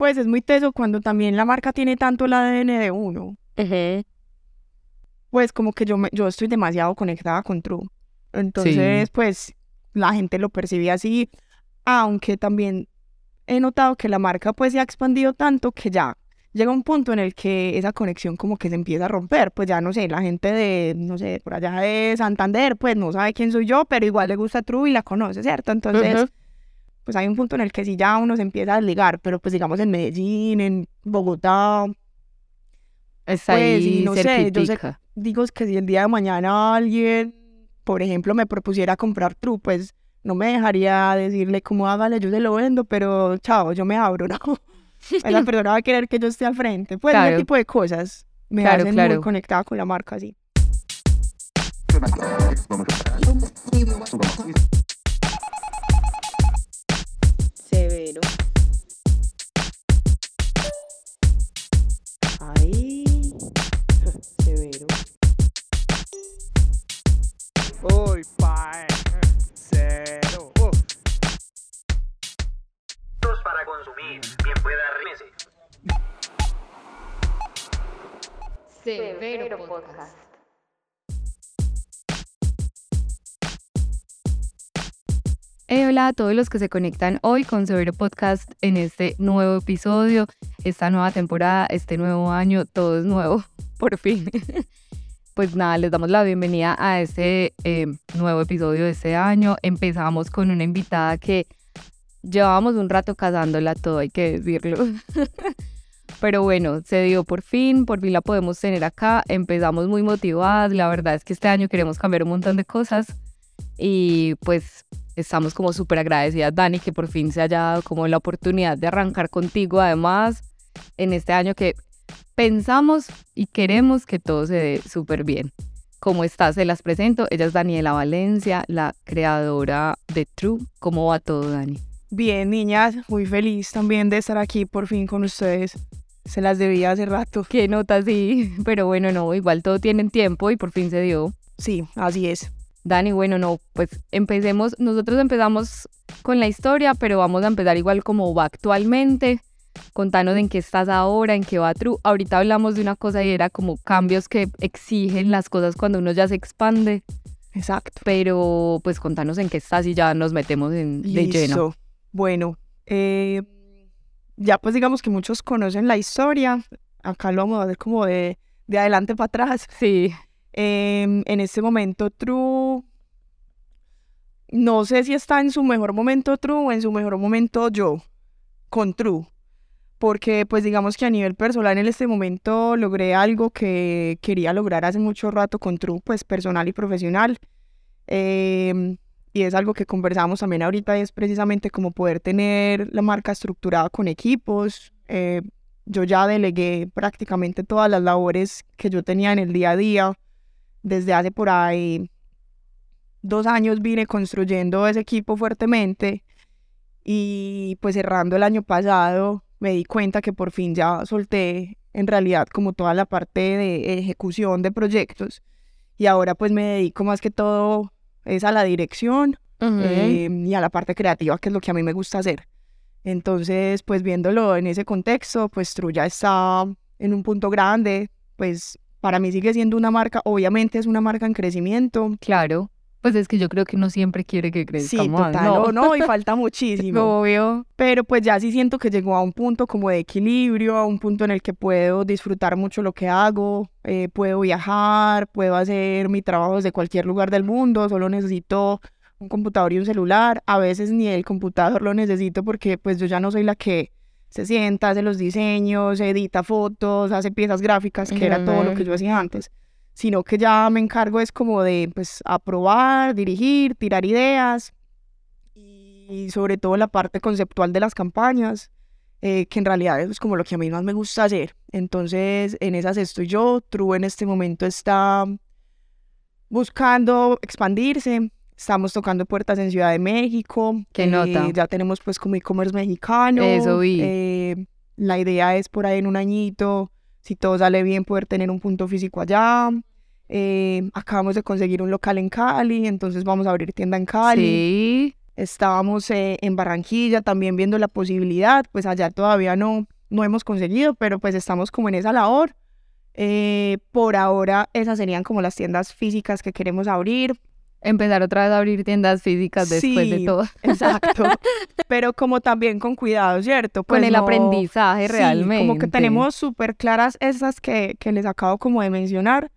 pues es muy teso cuando también la marca tiene tanto el ADN de uno. Pues como que yo, me, yo estoy demasiado conectada con True. Entonces, pues la gente lo percibe así, aunque también he notado que la marca pues se ha expandido tanto que ya llega un punto en el que esa conexión como que se empieza a romper, pues ya no sé, la gente de, no sé, por allá de Santander, pues no sabe quién soy yo, pero igual le gusta True y la conoce, ¿cierto? Entonces, pues hay un punto en el que sí ya uno se empieza a desligar, pero pues digamos en Medellín, en Bogotá, Está pues, ahí y no sé, yo sé, digo es que si el día de mañana alguien, por ejemplo, me propusiera comprar True, pues no me dejaría decirle como hágale, yo se lo vendo, pero chao, yo me abro, ¿no? Esa persona va a querer que yo esté al frente. Pues Claro. ese tipo de cosas me Claro, hacen claro. muy conectada con la marca, sí. Severo. Uy, pae. Cero. Uf. para consumir, bien pueda rímese. Severo Podcast. Hey, hola a todos los que se conectan hoy con Severo Podcast en este nuevo episodio, esta nueva temporada, este nuevo año, todo es nuevo, por fin. Pues nada, les damos la bienvenida a este eh, nuevo episodio de este año. Empezamos con una invitada que llevábamos un rato cazándola todo, hay que decirlo. Pero bueno, se dio por fin, por fin la podemos tener acá. Empezamos muy motivadas, la verdad es que este año queremos cambiar un montón de cosas y pues estamos como súper agradecidas, Dani, que por fin se haya dado como la oportunidad de arrancar contigo, además, en este año que pensamos y queremos que todo se dé súper bien. ¿Cómo estás? Se las presento. Ella es Daniela Valencia, la creadora de True. ¿Cómo va todo, Dani? Bien, niñas, muy feliz también de estar aquí por fin con ustedes. Se las debía hace rato. Qué nota, sí. Pero bueno, no, igual todo tiene tiempo y por fin se dio. Sí, así es. Dani, bueno, no, pues empecemos, nosotros empezamos con la historia, pero vamos a empezar igual como va actualmente. Contanos en qué estás ahora, en qué va True. Ahorita hablamos de una cosa y era como cambios que exigen las cosas cuando uno ya se expande, Exacto. pero pues contanos en qué estás y ya nos metemos en, de lleno. Listo. Bueno, eh, ya pues digamos que muchos conocen la historia. Acá lo vamos a ver como de, de adelante para atrás. Sí, Em, en este momento, True. No sé si está en su mejor momento True o en su mejor momento yo, con True. Porque, pues, digamos que a nivel personal en este momento logré algo que quería lograr hace mucho rato con True, pues, personal y profesional. Em, y es algo que conversamos también ahorita, es precisamente como poder tener la marca estructurada con equipos. Eh, yo ya delegué prácticamente todas las labores que yo tenía en el día a día desde hace por ahí dos años vine construyendo ese equipo fuertemente y pues cerrando el año pasado me di cuenta que por fin ya solté en realidad como toda la parte de ejecución de proyectos y ahora pues me dedico más que todo es a la dirección eh, y a la parte creativa que es lo que a mí me gusta hacer. Entonces pues viéndolo en ese contexto pues True ya está en un punto grande pues para mí sigue siendo una marca, obviamente es una marca en crecimiento. claro. Pues es que yo creo que uno siempre quiere que crezca Sí, más, total, ¿no? no, no, y falta muchísimo. Obvio. Pero pues ya sí siento que llegó a un punto como de equilibrio, a un punto en el que puedo disfrutar mucho lo que hago, eh, puedo viajar, puedo hacer mi trabajo desde cualquier lugar del mundo, solo necesito un computador y un celular. A veces ni el computador lo necesito porque pues yo ya no soy la que se sienta, hace los diseños, edita fotos, hace piezas gráficas, que era todo lo que yo hacía antes, sino que ya me encargo es como de pues aprobar, dirigir, tirar ideas y sobre todo la parte conceptual de las campañas, eh, que en realidad es como lo que a mí más me gusta hacer. Entonces, en esas estoy yo. True en este momento está buscando expandirse. Estamos tocando puertas en Ciudad de México. Qué nota. Ya tenemos pues como e-commerce mexicano. Eso vi. Eh, la idea es por ahí en un añito, si todo sale bien, poder tener un punto físico allá. Eh, acabamos de conseguir un local en Cali, entonces vamos a abrir tienda en Cali. Sí. Estábamos eh, en Barranquilla también viendo la posibilidad, pues allá todavía no, no hemos conseguido, pero pues estamos como en esa labor. Eh, por ahora esas serían como las tiendas físicas que queremos abrir. Empezar otra vez a abrir tiendas físicas después de Sí, todo. Exacto. pero como también con cuidado, ¿cierto? Con Pues el no- aprendizaje sí, realmente. como que tenemos súper claras esas que, que les acabo como de mencionar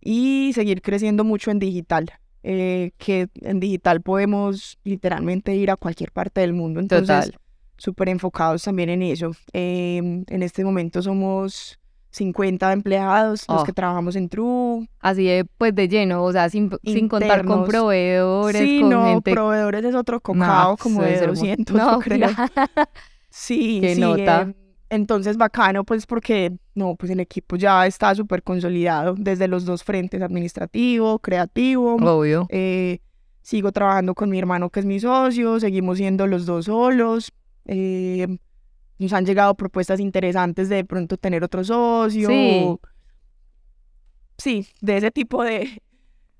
y seguir creciendo mucho en digital. eh, que en digital podemos literalmente ir a cualquier parte del mundo. Entonces, súper enfocados también en eso. Em, en este momento somos 50 empleados los Oh. que trabajamos en True. Así de, pues de lleno, o sea, sin, sin contar con proveedores, sí, con no, gente. proveedores es otro No, cocao como eso de es hermoso. 200, No, yo creo. Sí, Qué sí. nota. em, entonces, bacano, pues porque, no, pues el equipo ya está súper consolidado desde los dos frentes, administrativo, creativo. Obvio. Eh, sigo trabajando con mi hermano que es mi socio, seguimos siendo los dos solos. eh, nos han llegado propuestas interesantes de, de pronto tener otro socio. Sí. Sí, de ese tipo de,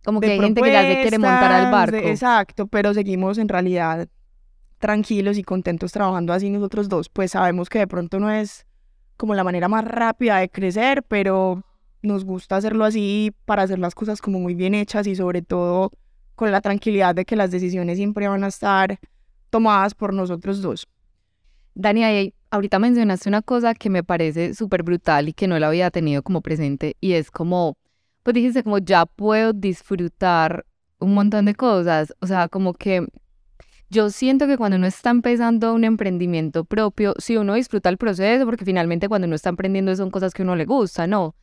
Como que de hay gente que ya se quiere montar al de- barco. exacto, pero seguimos en realidad tranquilos y contentos trabajando así nosotros dos. Pues sabemos que de pronto no es como la manera más rápida de crecer, pero nos gusta hacerlo así para hacer las cosas como muy bien hechas y sobre todo con la tranquilidad de que las decisiones siempre van a estar tomadas por nosotros dos. Dani, ahí- ahorita mencionaste una cosa que me parece súper brutal y que no la había tenido como presente y es como, pues dijiste como ya puedo disfrutar un montón de cosas, o sea, como que yo siento que cuando uno está empezando un emprendimiento propio, sí uno disfruta el proceso porque finalmente cuando uno está emprendiendo son cosas que a uno le gusta, ¿no?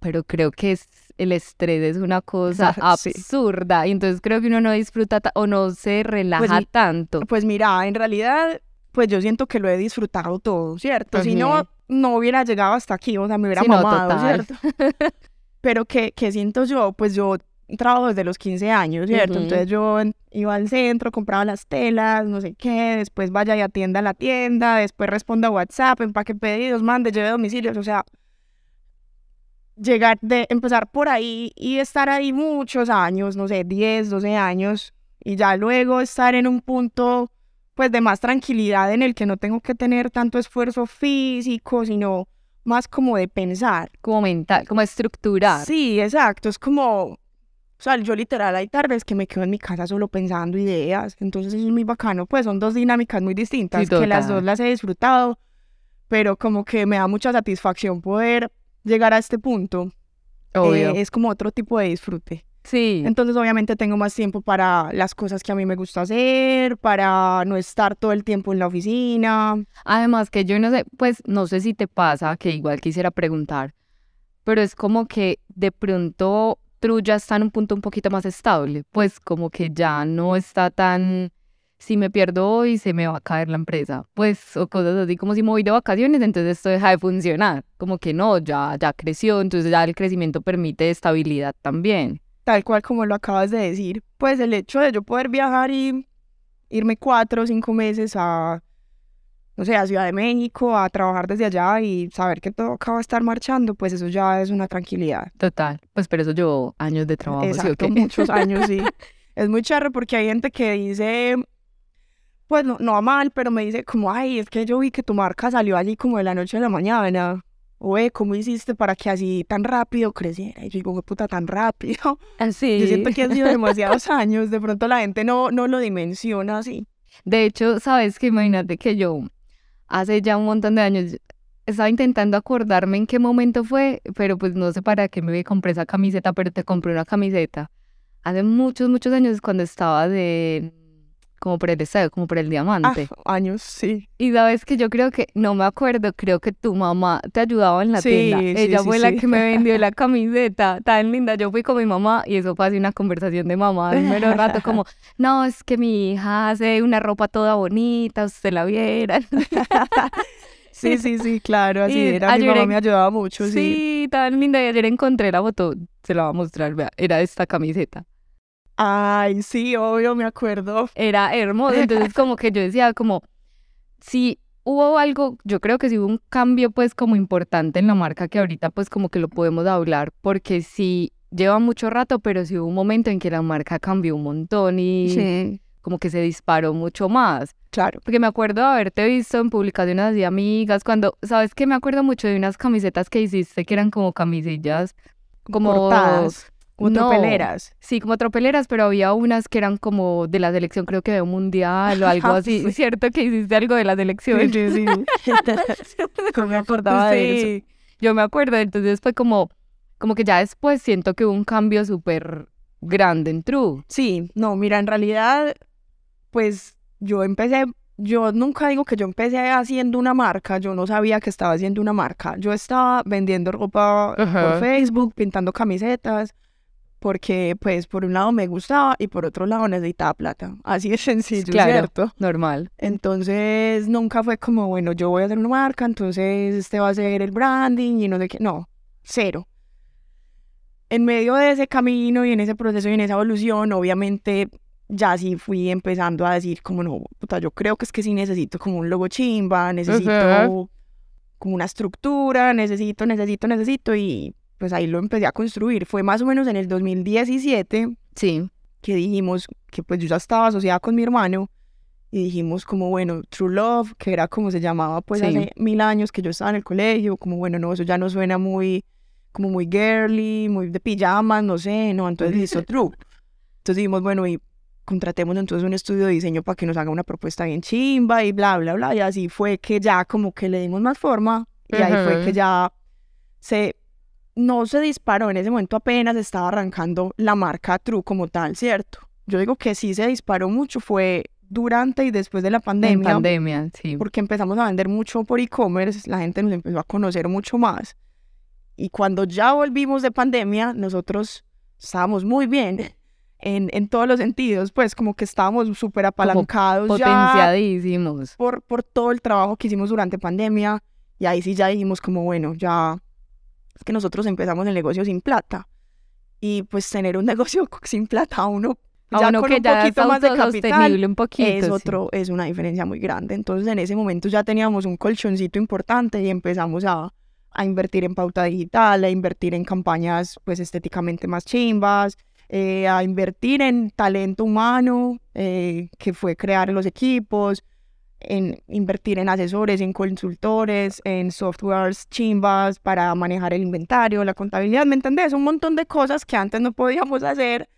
Pero creo que es, el estrés es una cosa Sí. absurda y entonces creo que uno no disfruta ta- o no se relaja mi- tanto. Pues mira, en realidad, pues yo siento que lo he disfrutado todo, ¿cierto? Si no, no hubiera llegado hasta aquí, o sea, me hubiera Sí, no, mamado, total. ¿cierto? Pero ¿qué, qué siento yo? Pues yo trabajo desde los 15 años, ¿cierto? Entonces yo iba al centro, compraba las telas, no sé qué, después vaya y atienda a la tienda, después responda a WhatsApp, empaque pedidos, mande, lleve domicilios, o sea, llegar de empezar por ahí y estar ahí muchos años, no sé, 10, 12 años, y ya luego estar en un punto pues de más tranquilidad en el que no tengo que tener tanto esfuerzo físico, sino más como de pensar. como mental, como estructurar. Sí, exacto, es como, o sea, yo literal hay tardes que me quedo en mi casa solo pensando ideas, entonces eso es muy bacano, pues son dos dinámicas muy distintas, Sí, que las dos las he disfrutado, pero como que me da mucha satisfacción poder llegar a este punto. Obvio. Eh, es como otro tipo de disfrute. Sí. Entonces, obviamente, tengo más tiempo para las cosas que a mí me gusta hacer, para no estar todo el tiempo en la oficina. Además que yo no sé, pues no sé si te pasa, que igual quisiera preguntar, pero es como que de pronto True ya está en un punto un poquito más estable, pues como que ya no está tan, si me pierdo hoy se me va a caer la empresa, pues o cosas así como si me voy de vacaciones, entonces esto deja de funcionar, como que no, ya, ya creció, entonces ya el crecimiento permite estabilidad también. Tal cual como lo acabas de decir. Pues el hecho de yo poder viajar y irme cuatro o cinco meses a, no sé, a Ciudad de México, a trabajar desde allá y saber que todo acaba de estar marchando, pues eso ya es una tranquilidad. Total, pues pero eso llevó años de trabajo, ¿sí Exacto, qué? muchos años, sí. Es muy charro porque hay gente que dice, pues no, no a mal, pero me dice como, ay, es que yo vi que tu marca salió allí como de la noche a la mañana. Oye, ¿cómo hiciste para que así tan rápido creciera? Y yo digo, ¿qué puta tan rápido? Así. Yo siento que han sido demasiados años, de pronto la gente no, no lo dimensiona así. De hecho, sabes que imagínate que yo hace ya un montón de años estaba intentando acordarme en qué momento fue, pero pues no sé para qué me compré esa camiseta, pero te compré una camiseta. Hace muchos, muchos años cuando estaba de como por el deseo, como por el Ah, diamante. años, sí. Y sabes que yo creo que, no me acuerdo, creo que tu mamá te ayudaba en la Sí, tienda. sí, Ella sí, fue la que me vendió la camiseta, tan linda. Yo fui con mi mamá y eso fue así una conversación de mamá un mero rato, como, no, es que mi hija hace una ropa toda bonita, usted la viera. Sí, sí, sí, claro, así Y era. Mi mamá en- me ayudaba mucho, sí. Sí, tan linda. Y ayer encontré la foto, se la voy a mostrar, vea, era esta camiseta. Ay, sí, obvio, me acuerdo. Era hermoso. Entonces, como que yo decía, como, si hubo algo, yo creo que sí hubo un cambio, pues, como importante en la marca que ahorita, pues, como que lo podemos hablar, porque sí lleva mucho rato, pero sí hubo un momento en que la marca cambió un montón y Sí. como que se disparó mucho más. Claro. Porque me acuerdo de haberte visto en publicaciones de amigas, cuando, ¿sabes qué? Me acuerdo mucho de unas camisetas que hiciste que eran como camisillas, como... Cortadas, como No. tropeleras. Sí, como tropeleras, pero había unas que eran como de la selección, creo que de un mundial o algo así. Sí. ¿Cierto que hiciste algo de la selección? Sí, sí, sí. No me acordaba de eso. Yo me acuerdo, entonces fue como, como que ya después siento que hubo un cambio súper grande en True. Sí, no, mira, en realidad, pues yo empecé, yo nunca digo que yo empecé haciendo una marca, yo no sabía que estaba haciendo una marca. Yo estaba vendiendo ropa por Facebook, pintando camisetas, porque pues por un lado me gustaba y por otro lado necesitaba plata. Así de sencillo, Claro. ¿cierto? Normal. Entonces nunca fue como, bueno, yo voy a hacer una marca, entonces este va a ser el branding y no sé qué. No, cero. En medio de ese camino y en ese proceso y en esa evolución, obviamente ya sí fui empezando a decir como, no, puta, yo creo que es que sí necesito como un logo chimba, necesito Ujú. como una estructura, necesito, necesito, necesito y pues ahí lo empecé a construir. Fue más o menos en el 2017 Sí. que dijimos que pues yo ya estaba asociada con mi hermano y dijimos como bueno, True Love, que era como se llamaba pues Sí. hace mil años que yo estaba en el colegio, como bueno, no, eso ya no suena muy, como muy girly, muy de pijamas, no sé, no, entonces listo, True. Entonces dijimos, bueno, y contratemos entonces un estudio de diseño para que nos haga una propuesta bien chimba y bla, bla, bla, y así fue que ya como que le dimos más forma y ahí fue que ya se no se disparó en ese momento apenas estaba arrancando la marca True como tal, ¿cierto? Yo digo que sí se disparó mucho fue durante y después de la En pandemia, pandemia, sí. porque empezamos a vender mucho por e-commerce, la gente nos empezó a conocer mucho más. Y cuando ya volvimos de pandemia, nosotros estábamos muy bien en, en todos los sentidos, pues como que estábamos súper apalancados ya Potenciadísimos. por, por todo el trabajo que hicimos durante pandemia. Y ahí sí ya dijimos como, bueno, ya es que nosotros empezamos el negocio sin plata. Y pues tener un negocio sin plata a uno, A ya uno con que un ya es poquito más de capital, un poquito. es sí. otro, es una diferencia muy grande. Entonces en ese momento ya teníamos un colchoncito importante y empezamos a, a invertir en pauta digital, a invertir en campañas pues estéticamente más chimbas, eh, a invertir en talento humano, eh, que fue crear los equipos, en invertir en asesores, en consultores, en softwares chimbas para manejar el inventario, la contabilidad, ¿me entendés? Un montón de cosas que antes no podíamos hacer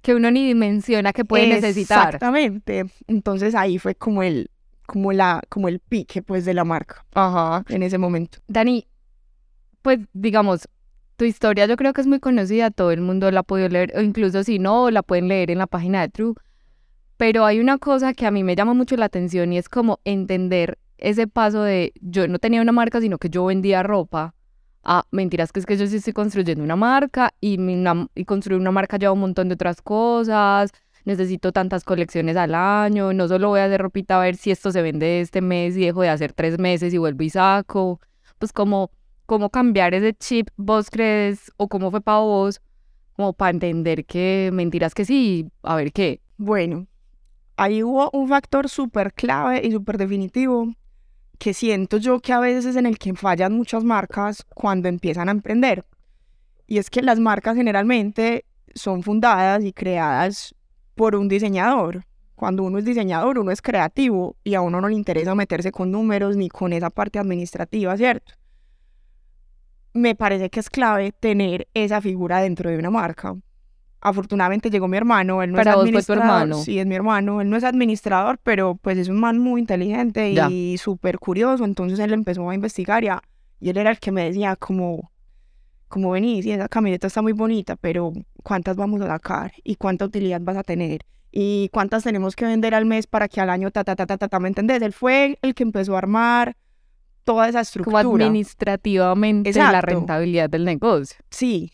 Que uno ni menciona que puede necesitar. Exactamente. Entonces ahí fue como el, como la, como el pique pues de la marca Ajá. en ese momento. Dani, pues digamos, tu historia yo creo que es muy conocida, todo el mundo la ha podido leer, o incluso si no, la pueden leer en la página de True. Pero hay una cosa que a mí me llama mucho la atención y es como entender ese paso de yo no tenía una marca, sino que yo vendía ropa. Ah, mentiras, que es que yo sí estoy construyendo una marca y, una- y construir una marca lleva un montón de otras cosas. Necesito tantas colecciones al año. No solo voy a hacer ropita a ver si esto se vende este mes y dejo de hacer tres meses y vuelvo y saco. Pues como, cómo cambiar ese chip vos crees o cómo fue para vos, como para entender que mentiras que sí, a ver qué. Bueno, ahí hubo un factor súper clave y súper definitivo que siento yo que a veces es en el que fallan muchas marcas cuando empiezan a emprender. Y es que las marcas generalmente son fundadas y creadas por un diseñador. Cuando uno es diseñador, uno es creativo y a uno no le interesa meterse con números ni con esa parte administrativa, ¿cierto? Me parece que es clave tener esa figura dentro de una marca. Afortunadamente llegó mi hermano, él no Para es vos fue tu administrador. hermano. Sí, es mi hermano, él no es administrador, pero pues es un man muy inteligente Ya. y súper curioso, entonces él empezó a investigar y, a- y él era el que me decía como, como venís, y esa camiseta está muy bonita, pero ¿cuántas vamos a sacar? ¿Y cuánta utilidad vas a tener? ¿Y cuántas tenemos que vender al mes para que al año ta ta ta ta ta, ta ¿me entendés? Él fue el que empezó a armar toda esa Como estructura. administrativamente la Exacto. rentabilidad del negocio. Sí,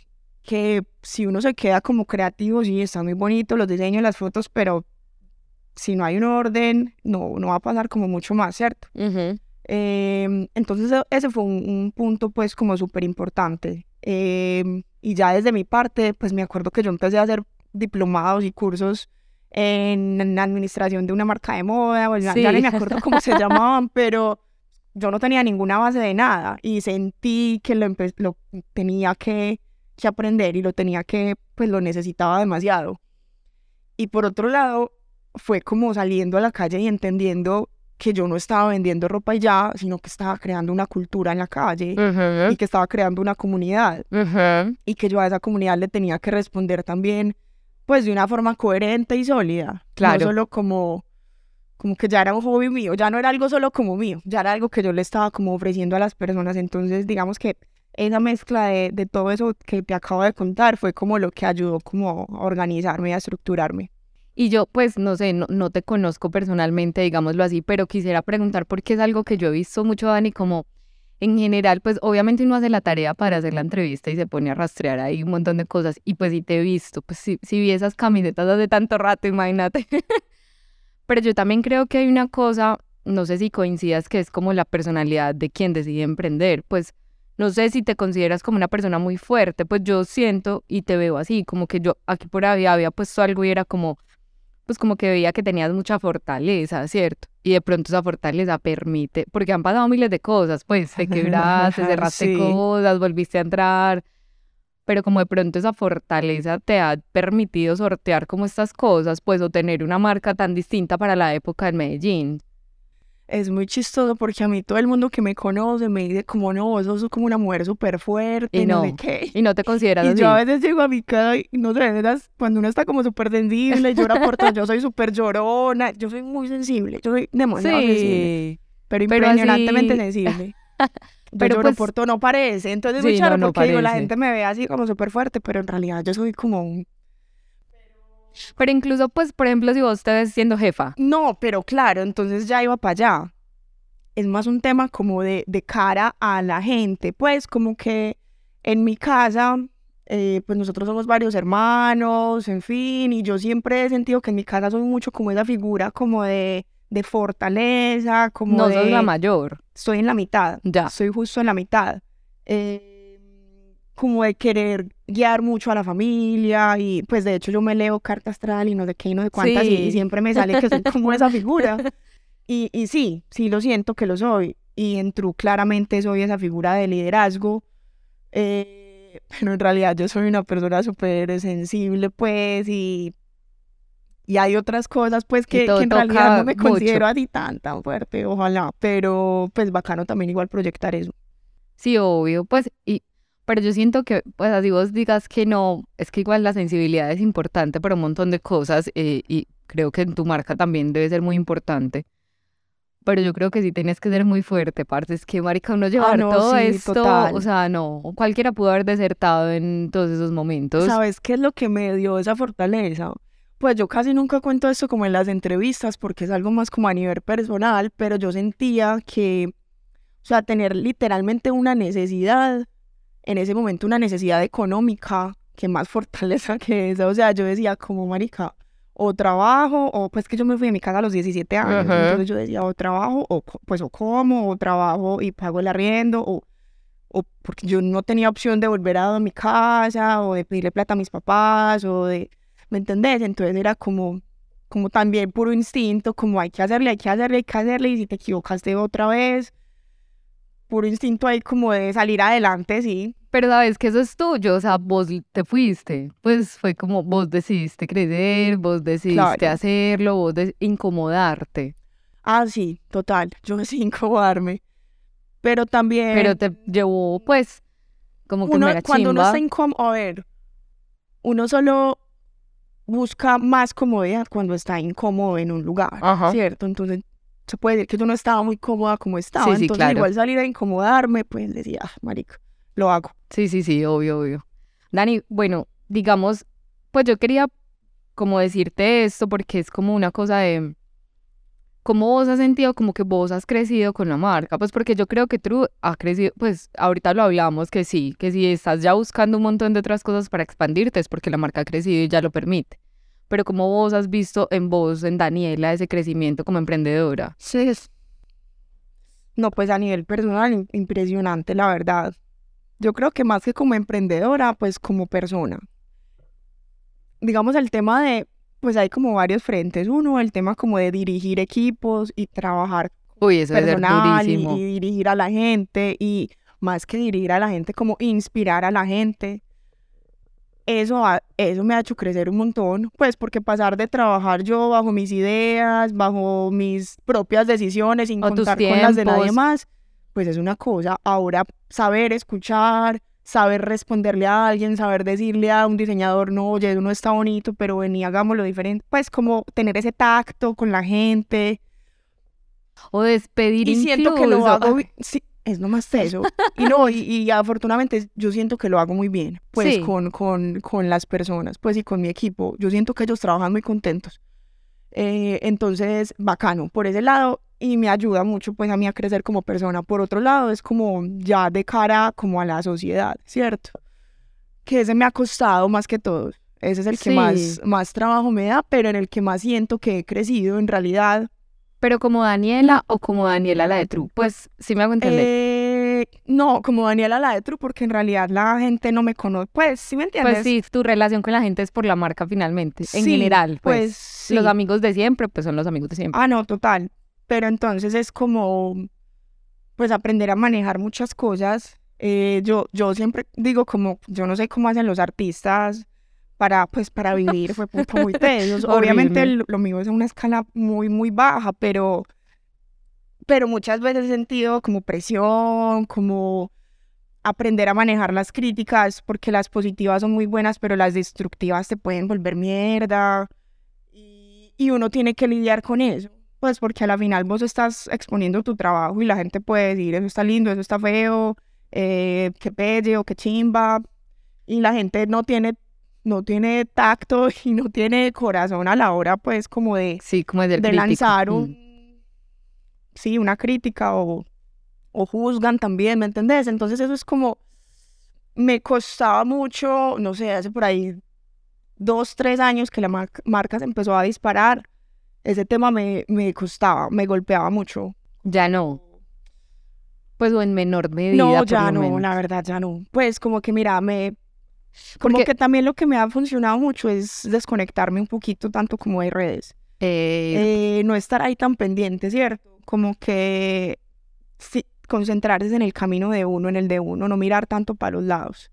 que si uno se queda como creativo, sí, está muy bonito los diseños, las fotos, pero si no hay un orden, no, no va a pasar como mucho más, ¿cierto? Em, entonces e- ese fue un, un punto pues como súper importante. Em, y ya desde mi parte, pues me acuerdo que yo empecé a hacer diplomados y cursos en, en administración de una marca de moda, bueno, ya- ya ni Sí. me acuerdo cómo se llamaban, pero yo no tenía ninguna base de nada y sentí que lo, lo tenía que, que aprender y lo tenía que, pues lo necesitaba demasiado. Y por otro lado, fue como saliendo a la calle y entendiendo que yo no estaba vendiendo ropa y ya, sino que estaba creando una cultura en la calle y que estaba creando una comunidad y que yo a esa comunidad le tenía que responder también pues de una forma coherente y sólida. Claro. No solo como, como que ya era un hobby mío, ya no era algo solo como mío, ya era algo que yo le estaba como ofreciendo a las personas. Entonces, digamos que esa mezcla de, de todo eso que te acabo de contar fue como lo que ayudó como a organizarme y a estructurarme. Y yo, pues, no sé, no, no te conozco personalmente, digámoslo así, pero quisiera preguntar porque es algo que yo he visto mucho, Dani, como en general, pues obviamente uno hace la tarea para hacer la entrevista y se pone a rastrear ahí un montón de cosas. Y pues si te he visto, pues si, si vi esas camisetas hace tanto rato, imagínate. Pero yo también creo que hay una cosa, no sé si coincidas, que es como la personalidad de quien decide emprender. Pues no sé si te consideras como una persona muy fuerte, pues yo siento y te veo así, como que yo aquí por ahí había puesto algo y era como, pues como que veía que tenías mucha fortaleza, ¿cierto? Y de pronto esa fortaleza permite, porque han pasado miles de cosas, pues te quebraste, cerraste Sí. cosas, volviste a entrar, pero como de pronto esa fortaleza te ha permitido sortear como estas cosas, pues o tener una marca tan distinta para la época en Medellín. Es muy chistoso porque a mí todo el mundo que me conoce me dice como no, vos sos como una mujer súper fuerte, Y no. no. sé qué. Y no te consideras Y así. yo a veces llego a mi casa y no sé, cuando uno está como súper sensible, llora por todo, yo soy súper llorona, yo soy muy sensible, yo soy demasiado sensible, pero pero impresionantemente así- sensible. Yo Pero lloro pues- por todo, no parece, entonces es muy Sí, no, charro no porque digo, la gente me ve así como súper fuerte, pero en realidad yo soy como un... Pero incluso, pues, por ejemplo, si vos te ves siendo jefa, No, pero claro, entonces ya iba para allá. Es más un tema como de, de cara a la gente, pues como que en mi casa, eh, pues nosotros somos varios hermanos, en fin, y yo siempre he sentido que en mi casa soy mucho como esa figura como de, de fortaleza, como no de... sos la mayor. Estoy en la mitad, Ya. soy justo en la mitad. Eh, como de querer guiar mucho a la familia y pues de hecho yo me leo carta astral y no sé qué y no sé cuántas y- y, Sí. siempre me sale que soy como esa figura. Y, y sí, sí lo siento que lo soy. Y en True claramente soy esa figura de liderazgo. eh, pero en realidad yo soy una persona súper sensible pues y, y hay otras cosas pues que, que en realidad no me mucho. considero así tan tan fuerte, ojalá. Pero pues bacano también igual proyectar eso. Sí, obvio, pues, y, pero yo siento que, pues, así vos digas que no, es que igual la sensibilidad es importante para un montón de cosas, eh, y creo que en tu marca también debe ser muy importante. Pero yo creo que sí tienes que ser muy fuerte, parce, es que, marica, uno llevar Ah, no, todo sí, esto, total. o sea, no, cualquiera pudo haber desertado en todos esos momentos. ¿Sabes qué es lo que me dio esa fortaleza? Pues yo casi nunca cuento esto como en las entrevistas porque es algo más como a nivel personal, pero yo sentía que, o sea, tener literalmente una necesidad, en ese momento una necesidad económica, que más fortaleza que esa, o sea, yo decía como marica, o trabajo, o pues que yo me fui de mi casa a los 17 años, entonces yo decía, o trabajo, o pues o como, o trabajo y pago el arriendo, o o porque yo no tenía opción de volver a mi casa o de pedirle plata a mis papás o de, ¿me entendés? Entonces era como, como también puro instinto, como hay que hacerle, hay que hacerle, hay que hacerle y si te equivocaste otra vez, puro instinto ahí como de salir adelante, sí. Pero sabes que eso es tuyo, o sea, vos te fuiste, pues fue como vos decidiste crecer, vos decidiste Claro. hacerlo, vos de incomodarte, Ah, sí, total, yo decidí incomodarme. Pero también pero te llevó, pues, como que uno, mera cuando uno está incómodo, a ver, uno solo busca más comodidad cuando está incómodo en un lugar, Ajá. ¿cierto? Entonces, se puede decir que yo no estaba muy cómoda como estaba, Sí, sí, entonces claro. igual salir a incomodarme, pues decía, ah, marica, lo hago. Sí, sí, sí, obvio, obvio. Dani, bueno, digamos, pues yo quería como decirte esto porque es como una cosa de cómo vos has sentido como que vos has crecido con la marca, pues porque yo creo que True ha crecido, pues ahorita lo hablamos que sí, que si estás ya buscando un montón de otras cosas para expandirte es porque la marca ha crecido y ya lo permite. Pero como vos has visto en vos, en Daniela, ese crecimiento como emprendedora. Sí. No, pues a nivel personal, im- impresionante, la verdad. Yo creo que más que como emprendedora, pues como persona. Digamos el tema de, pues hay como varios frentes. Uno, el tema como de dirigir equipos y trabajar Uy, eso personal y, y dirigir a la gente y más que dirigir a la gente, como inspirar a la gente. Eso, ha- eso me ha hecho crecer un montón, pues porque pasar de trabajar yo bajo mis ideas, bajo mis propias decisiones, sin O contar con las de nadie más, pues es una cosa. Ahora saber escuchar, saber responderle a alguien, saber decirle a un diseñador, no, oye, eso no está bonito, pero vení, hagámoslo diferente, pues como tener ese tacto con la gente. O despedir Y siento que lo incluso. hago, sí, es nomás eso. Y no, y, y afortunadamente yo siento que lo hago muy bien, pues Sí. con, con, con las personas, pues y con mi equipo. Yo siento que ellos trabajan muy contentos. Eh, entonces, bacano, por ese lado, y me ayuda mucho pues a mí a crecer como persona. Por otro lado, es como ya de cara como a la sociedad, ¿cierto? Que ese me ha costado más que todo. Ese es el que Sí. más, más trabajo me da, pero en el que más siento que he crecido en realidad. Pero como Daniela o como Daniela la de True. Pues sí me hago entender. Eh, no, como Daniela la de True, porque en realidad la gente no me conoce. Pues, ¿sí me entiendes? pues sí, tu relación con la gente es por la marca finalmente. En Sí, general, pues. pues sí. Los amigos de siempre, pues son los amigos de siempre. Ah, no, total. Pero entonces es como, pues, aprender a manejar muchas cosas. Eh, yo, yo siempre digo como, yo no sé cómo hacen los artistas para, pues, para vivir, fue puta muy tesos. Obviamente lo, lo mío es a una escala muy, muy baja, pero, pero muchas veces he sentido como presión, como aprender a manejar las críticas, porque las positivas son muy buenas, pero las destructivas te pueden volver mierda. Y, y uno tiene que lidiar con eso. Pues porque a la final vos estás exponiendo tu trabajo y la gente puede decir, eso está lindo, eso está feo, eh, qué pelle o qué chimba. Y la gente no tiene, no tiene tacto y no tiene corazón a la hora, pues, como de, Sí, como de crítico. lanzar Mm. un, sí, una crítica o, o juzgan también, ¿me entendés? Entonces eso es como, me costaba mucho, no sé, hace por ahí dos, tres años que la mar- marca se empezó a disparar, ese tema me, me costaba, me golpeaba mucho. Ya no. Pues o en menor medida. No, ya no, la verdad ya no. Pues como que mira, me... Como Porque- que también lo que me ha funcionado mucho es desconectarme un poquito tanto como de redes. Eh, eh, no estar ahí tan pendiente, ¿cierto? Como que sí, concentrarse en el camino de uno, en el de uno, no mirar tanto para los lados.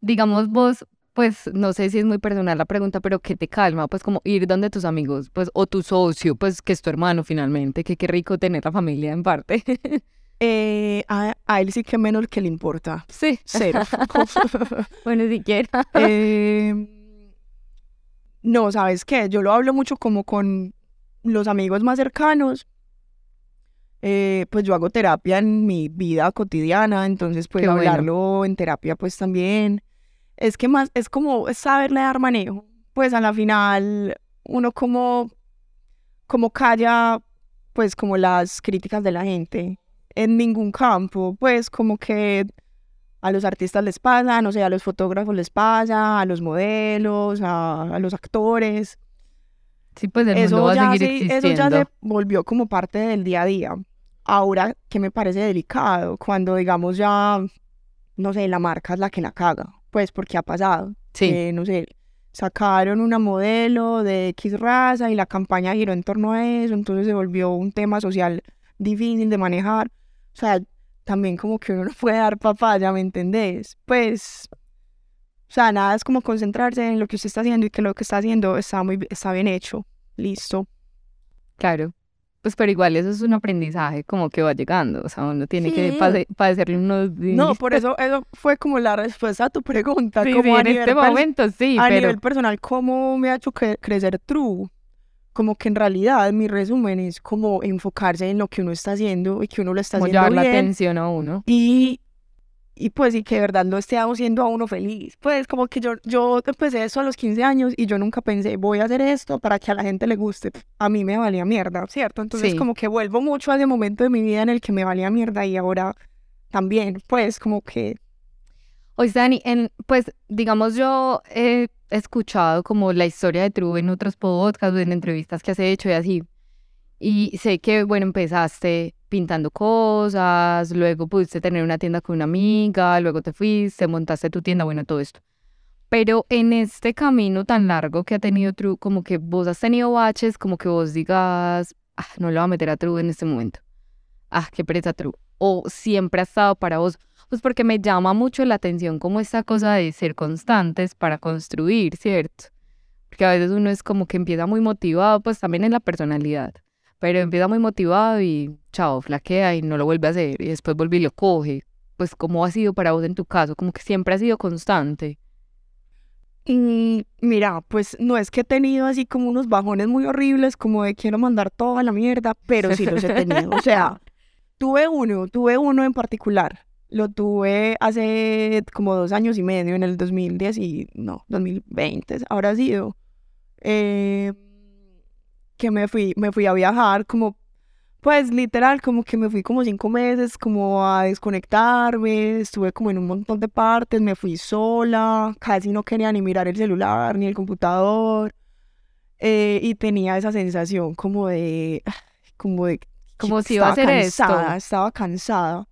digamos vos, pues no sé si es muy personal la pregunta, pero ¿qué te calma? Pues como ir donde tus amigos, pues, o tu socio, pues que es tu hermano finalmente, que qué rico tener la familia en parte. Eh, a, a él sí que menos que le importa. sí. Cero. bueno, siquiera. Eh, no, ¿sabes qué? Yo lo hablo mucho como con los amigos más cercanos. Eh, pues yo hago terapia en mi vida cotidiana, entonces pues Qué bueno. hablarlo en terapia pues también. Es que más, es como saberle dar manejo. Pues a la final uno como, como calla pues como las críticas de la gente en ningún campo, pues como que a los artistas les pasa, no sé, a los fotógrafos les pasa, a los modelos, a, a los actores. Sí, pues el mundo Eso a ya, seguir se, eso ya se volvió como parte del día a día. Ahora, que me parece delicado, cuando digamos ya, no sé, la marca es la que la caga, pues porque ha pasado. Sí. que, no sé, sacaron una modelo de X raza y la campaña giró en torno a eso, entonces se volvió un tema social difícil de manejar. O sea, también como que uno no puede dar papaya, ¿me entendés? Pues, o sea, nada, es como concentrarse en lo que usted está haciendo y que lo que está haciendo está muy está bien hecho. Listo. Claro. Pues pero igual eso es un aprendizaje como que va llegando, o sea, uno tiene que Sí. pase- padecerle unos No, por eso, eso fue como la respuesta a tu pregunta. Sí, como sí, a en nivel este momento sí, a pero nivel personal, ¿cómo me ha hecho cre- crecer True? Como que en realidad mi resumen es como enfocarse en lo que uno está haciendo y que uno lo está como haciendo llevar la bien atención a uno. y, y pues y que de verdad lo esté haciendo a uno feliz. Pues como que yo, yo empecé eso a los 15 años y yo nunca pensé voy a hacer esto para que a la gente le guste. A mí me valía mierda, ¿cierto? Entonces Sí. como que vuelvo mucho a ese momento de mi vida en el que me valía mierda y ahora también, pues como que Oye, Dani, en, pues digamos yo he escuchado como la historia de True en otros podcasts, en entrevistas que has hecho y así. Y sé que, bueno, empezaste pintando cosas, luego pudiste tener una tienda con una amiga, luego te fuiste, montaste tu tienda, bueno, todo esto. Pero en este camino tan largo que ha tenido True, como que vos has tenido baches, como que vos digas, ah, no le voy a meter a True en este momento. Ah, qué pereza True. O siempre ha estado para vos. Pues porque me llama mucho la atención como esta cosa de ser constantes para construir, ¿cierto? Porque a veces uno es como que empieza muy motivado, pues también en la personalidad, pero empieza muy motivado y chao, flaquea y no lo vuelve a hacer y después vuelve y lo coge. Pues ¿cómo ha sido para vos en tu caso? Como que siempre ha sido constante. Y mira, pues no es que he tenido así como unos bajones muy horribles, como de quiero mandar toda la mierda, pero sí los he tenido. O sea, tuve uno, tuve uno en particular. Lo tuve hace como dos años y medio, en el 2010 y no, 2020 habrá sido. Eh, que me fui, me fui a viajar como, pues literal, como que me fui como cinco meses como a desconectarme, estuve como en un montón de partes, me fui sola, casi no quería ni mirar el celular ni el computador. eh, y tenía esa sensación como de, como de, Como si iba a estaba hacer esto. cansada, estaba cansada.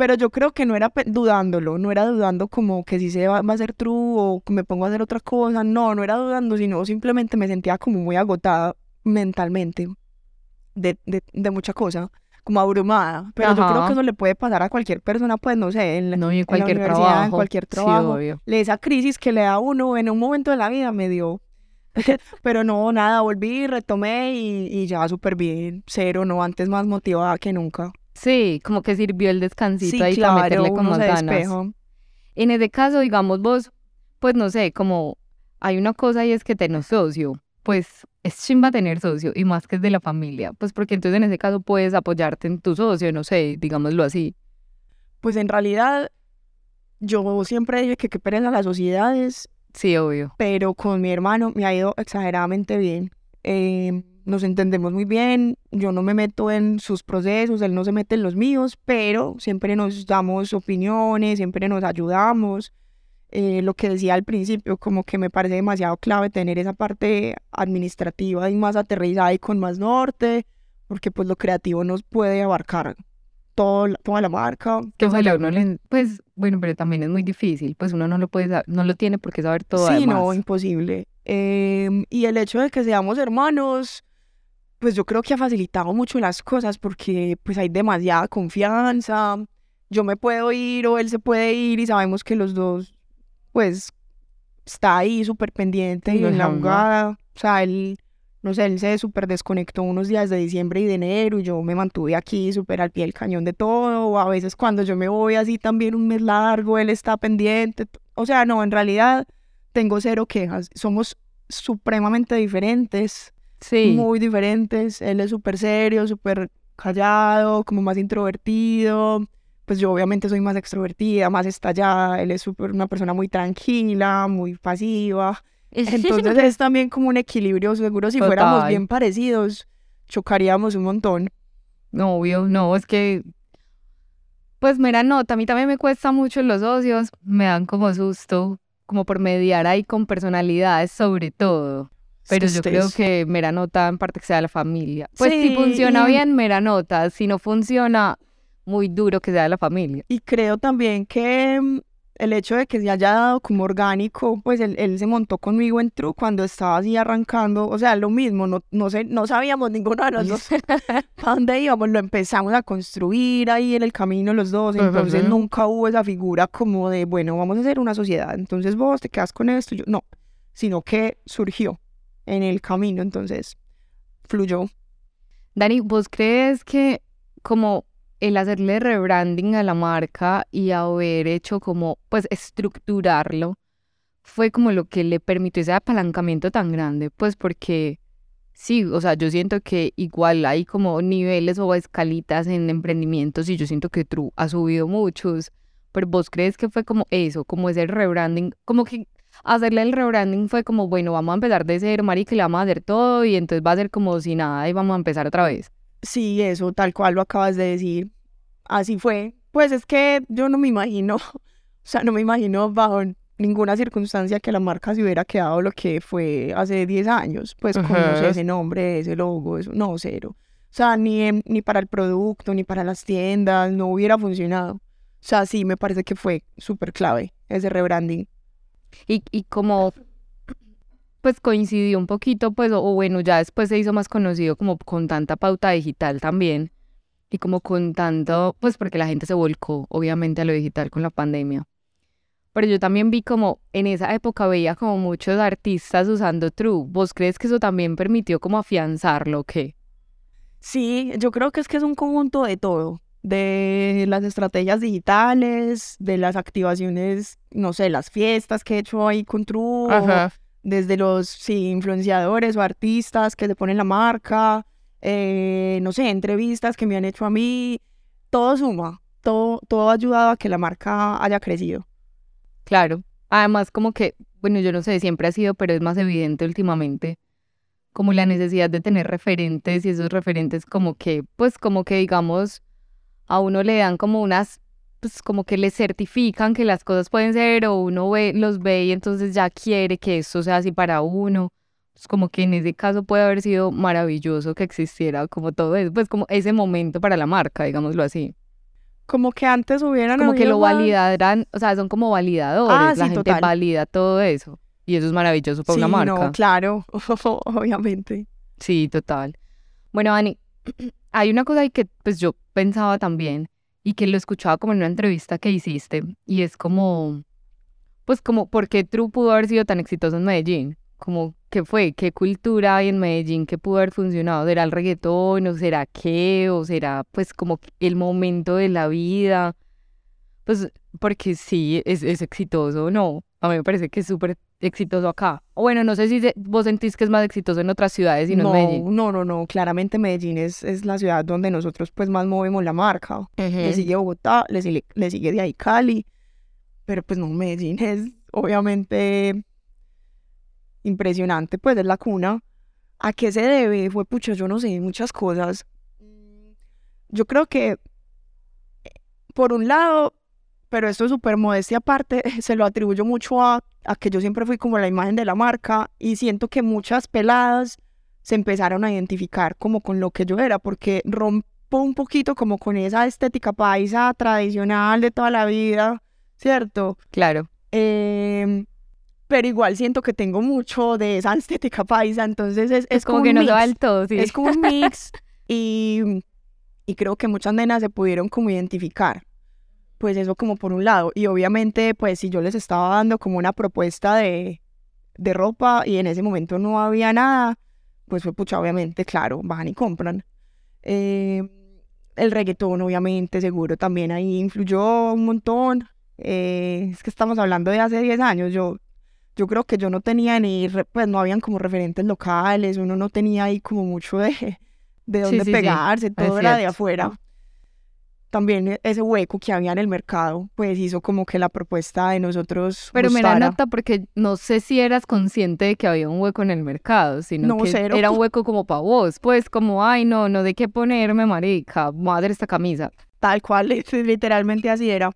Pero yo creo que no era dudándolo, no era dudando como que si se va, va a ser true o que me pongo a hacer otra cosa, no, no era dudando, sino simplemente me sentía como muy agotada mentalmente de, de, de mucha cosa, como abrumada. Pero yo creo Ajá. que eso le puede pasar a cualquier persona, pues no sé, en, No, y en en la cualquier universidad, trabajo. en cualquier Sí, trabajo. obvio. Le- esa crisis que le da a uno en un momento de la vida me dio. Pero no, nada, volví, retomé y, y ya súper bien, cero, no, antes más motivada que nunca. Sí, como que sirvió el descansito Sí, ahí claro, para meterle más se ganas. En ese caso, digamos vos, pues no sé, como hay una cosa y es que tenés socio, pues es chimba tener socio y más que es de la familia, pues porque entonces en ese caso puedes apoyarte en tu socio, no sé, digámoslo así. Pues en realidad, yo siempre dije que qué pereza las sociedades, Sí, obvio. pero con mi hermano me ha ido exageradamente bien. Eh, nos entendemos muy bien, yo no me meto en sus procesos, él no se mete en los míos, pero siempre nos damos opiniones, siempre nos ayudamos. Eh, lo que decía al principio, como que me parece demasiado clave tener esa parte administrativa y más aterrizada y con más norte, porque pues lo creativo nos puede abarcar todo, toda la marca. Que ojalá uno le... Pues bueno, pero también es muy difícil, pues uno no lo puede saber, no lo tiene por qué saber todo Sí, no, imposible. Em, y el hecho de que seamos hermanos, pues yo creo que ha facilitado mucho las cosas porque pues hay demasiada confianza. Yo me puedo ir o él se puede ir y sabemos que los dos, pues, está ahí súper pendiente y en la jugada. O sea, él, no sé, él se súper desconectó unos días de diciembre y de enero y yo me mantuve aquí súper al pie del cañón de todo. O a veces cuando yo me voy así también un mes largo, él está pendiente. O sea, no, en realidad tengo cero quejas. Somos supremamente diferentes, Sí, muy diferentes. Él es súper serio, súper callado, como más introvertido. Pues yo obviamente soy más extrovertida, más estallada. Él es súper una persona muy tranquila, muy pasiva. Entonces es también como un equilibrio. Seguro si fuéramos bien parecidos, chocaríamos un montón. no, obvio, no, es que... Pues mira, no, a mí también me cuesta mucho los socios, me dan como susto, como por mediar ahí con personalidades sobre todo. Pero yo creo que mera nota en parte que sea la familia. Pues si funciona bien, mera nota. Si no funciona, muy duro que sea la familia. Y creo también que mm, el hecho de que se haya dado como orgánico, pues él, él se montó conmigo en True cuando estaba así arrancando, o sea, lo mismo, no, no, sé, no sabíamos ninguno de los dos para dónde íbamos, lo empezamos a construir ahí en el camino los dos, entonces nunca hubo esa figura como de, bueno, vamos a hacer una sociedad, entonces vos te quedas con esto, yo no, sino que surgió en el camino, entonces fluyó. Dani, ¿vos crees que como el hacerle rebranding a la marca y haber hecho como, pues, estructurarlo, fue como lo que le permitió ese apalancamiento tan grande? Pues porque sí, o sea, yo siento que igual hay como niveles o escalitas en emprendimientos y yo siento que True ha subido muchos, pero vos crees que fue como eso, como ese rebranding, como que hacerle el rebranding fue como, bueno, vamos a empezar de cero, marica, y le vamos a hacer todo y entonces va a ser como si nada y vamos a empezar otra vez. Sí, eso, tal cual lo acabas de decir. Así fue. Pues es que yo no me imagino, o sea, no me imagino bajo ninguna circunstancia que la marca se hubiera quedado lo que fue hace 10 años, pues con no sé, Ajá. ese nombre, ese logo, eso, no, cero. O sea, ni, ni para el producto, ni para las tiendas, no hubiera funcionado. O sea, sí, me parece que fue súper clave ese rebranding. Y, y como pues coincidió un poquito, pues, o, bueno, ya después se hizo más conocido como con tanta pauta digital también. y como con tanto, pues porque la gente se volcó obviamente a lo digital con la pandemia. Pero yo también vi como en esa época veía como muchos artistas usando True. ¿Vos crees que eso también permitió como afianzarlo o qué? Sí, yo creo que es que es un conjunto de todo, de las estrategias digitales, de las activaciones, no sé, las fiestas que he hecho ahí con True, desde los sí, influenciadores o artistas que le ponen la marca, eh, no sé, entrevistas que me han hecho a mí, todo suma, todo, todo ha ayudado a que la marca haya crecido. Claro. Además, como que, bueno, yo no sé, siempre ha sido, pero es más evidente últimamente, como la necesidad de tener referentes y esos referentes como que, pues como que digamos, a uno le dan como unas, pues como que le certifican que las cosas pueden ser o uno ve, los ve y entonces ya quiere que esto sea así para uno. Pues como que en ese caso puede haber sido maravilloso que existiera como todo eso, pues como ese momento para la marca, digámoslo así. Como que antes hubieran Como que lo más- validaran, o sea, son como validadores, Ah, la sí, gente total. valida todo eso. Y eso es maravilloso para una Sí, marca. no, claro, obviamente. Sí, total. Bueno, Ani, hay una cosa ahí que pues yo pensaba también y que lo escuchaba como en una entrevista que hiciste y es como, pues como, ¿por qué True pudo haber sido tan exitoso en Medellín? Como, ¿qué fue? ¿Qué cultura hay en Medellín que pudo haber funcionado? ¿Será el reggaetón o será qué? ¿O será pues como el momento de la vida? Pues porque sí, es, es exitoso, ¿no? A mí me parece que es súper exitoso acá. O bueno, no sé si se- vos sentís que es más exitoso en otras ciudades y no, no, en Medellín. no, no, no, claramente Medellín es, es la ciudad donde nosotros pues más movemos la marca. Le sigue Bogotá, le sigue, le sigue de ahí Cali, pero pues no, Medellín es obviamente impresionante, pues es la cuna. ¿A qué se debe? Fue pucha, yo no sé, muchas cosas. Yo creo que, eh, por un lado, pero esto es súper modestia aparte, se lo atribuyo mucho a, a que yo siempre fui como la imagen de la marca y siento que muchas peladas se empezaron a identificar como con lo que yo era, porque rompo un poquito como con esa estética paisa tradicional de toda la vida, ¿cierto? Claro. Em, pero igual siento que tengo mucho de esa estética paisa, entonces es, es, como, un que no todo, sí. Es como un mix y, y creo que muchas nenas se pudieron como identificar. Pues eso como por un lado. Y obviamente, pues si yo les estaba dando como una propuesta de, de ropa y en ese momento no había nada, pues fue pucha, obviamente, claro, bajan y compran. Eh, el reggaetón, obviamente, seguro también ahí influyó un montón. Eh, es que estamos hablando de hace 10 años. Yo, yo creo que yo no tenía ni, pues no habían como referentes locales, uno no tenía ahí como mucho de, de dónde sí, sí. pegarse, todo era de afuera. También e- ese hueco que había en el mercado, pues hizo como que la propuesta de nosotros Pero me da nota porque no sé si eras consciente de que había un hueco en el mercado, sino No, que cero. era un hueco como para vos. Pues como, ay, no, no de qué ponerme, marica, hacer esta camisa. Tal cual, literalmente así era.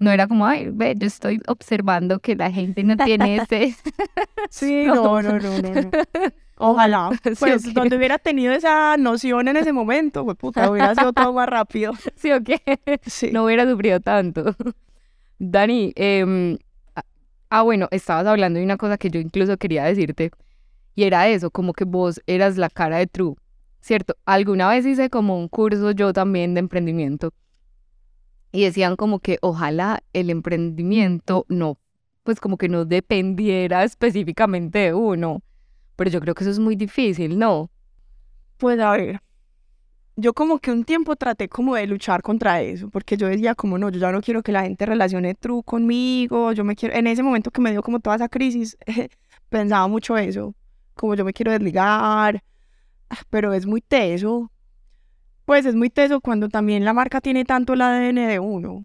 No era como, ay, ve, yo estoy observando que la gente no tiene ese... Sí, No. no, no, no, no. Ojalá. Sí, Pues ok. donde hubiera tenido esa noción en ese momento, pues puta, hubiera sido todo más rápido. ¿Sí o qué? Sí. no hubiera sufrido tanto. Dani, ah, ah, bueno, estabas hablando de una cosa que yo incluso quería decirte, y era eso, como que vos eras la cara de True, ¿cierto? Alguna vez hice como un curso yo también de emprendimiento, y decían como que ojalá el emprendimiento no, pues como que no dependiera específicamente de uno, pero yo creo que eso es muy difícil, ¿no? Pues a ver, yo como que un tiempo traté como de luchar contra eso, porque yo decía como no, yo ya no quiero que la gente relacione true conmigo, yo me quiero, en ese momento que me dio como toda esa crisis, pensaba mucho eso, como yo me quiero desligar, pero es muy teso, pues es muy teso cuando también la marca tiene tanto el ADN de uno,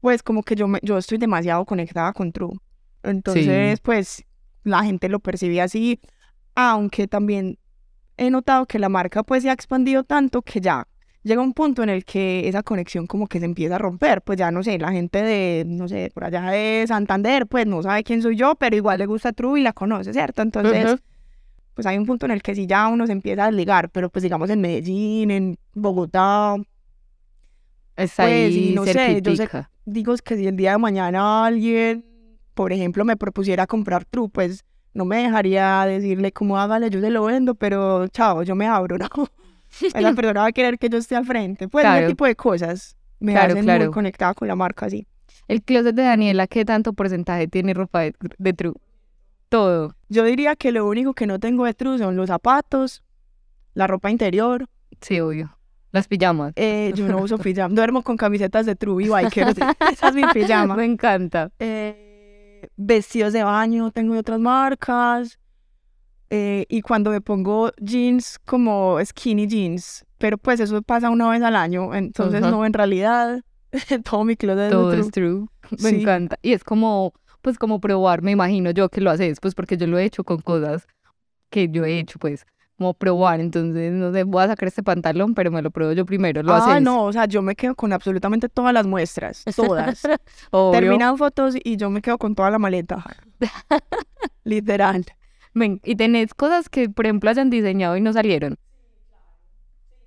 pues como que yo, me, yo estoy demasiado conectada con True. Entonces, pues la gente lo percibe así, aunque también he notado que la marca pues se ha expandido tanto que ya llega un punto en el que esa conexión como que se empieza a romper, pues ya no sé, la gente de, no sé, por allá de Santander, pues no sabe quién soy yo, pero igual le gusta True y la conoce, ¿cierto? Entonces, Ujú. pues hay un punto en el que sí ya uno se empieza a desligar, pero pues digamos en Medellín, en Bogotá, Pues, ahí y no sé, yo sé- digo es que si el día de mañana alguien, por ejemplo, me propusiera comprar True, pues no me dejaría decirle cómo hágale, yo se lo vendo, pero chao, yo me abro, ¿no? esa persona va a querer que yo esté al frente. Pues Claro. ese tipo de cosas me Claro, hacen claro. muy conectada con la marca, sí. El closet de Daniela, ¿qué tanto porcentaje tiene ropa de, de True? Todo. Yo diría que lo único que no tengo de True son los zapatos, la ropa interior. Sí, obvio. Las pijamas. eh, yo no uso pijama, duermo con camisetas de True y bikers. Esa es mi pijama. Me encanta. Eh, vestidos de baño, tengo de otras marcas. eh, y cuando me pongo jeans como skinny jeans, pero pues eso pasa una vez al año, entonces no, en realidad, todo mi closet Todo es es de True. True. Me Sí. encanta. Y es como, pues como probar, me imagino yo que lo haces, pues porque yo lo he hecho con cosas que yo he hecho, pues como probar. Entonces, no sé, voy a sacar este pantalón, pero me lo pruebo yo primero. Lo Ah, haces. no, o sea, yo me quedo con absolutamente todas las muestras, todas. Terminan fotos y yo me quedo con toda la maleta. Literal. Ven, y tenés cosas que, por ejemplo, hayan diseñado y no salieron.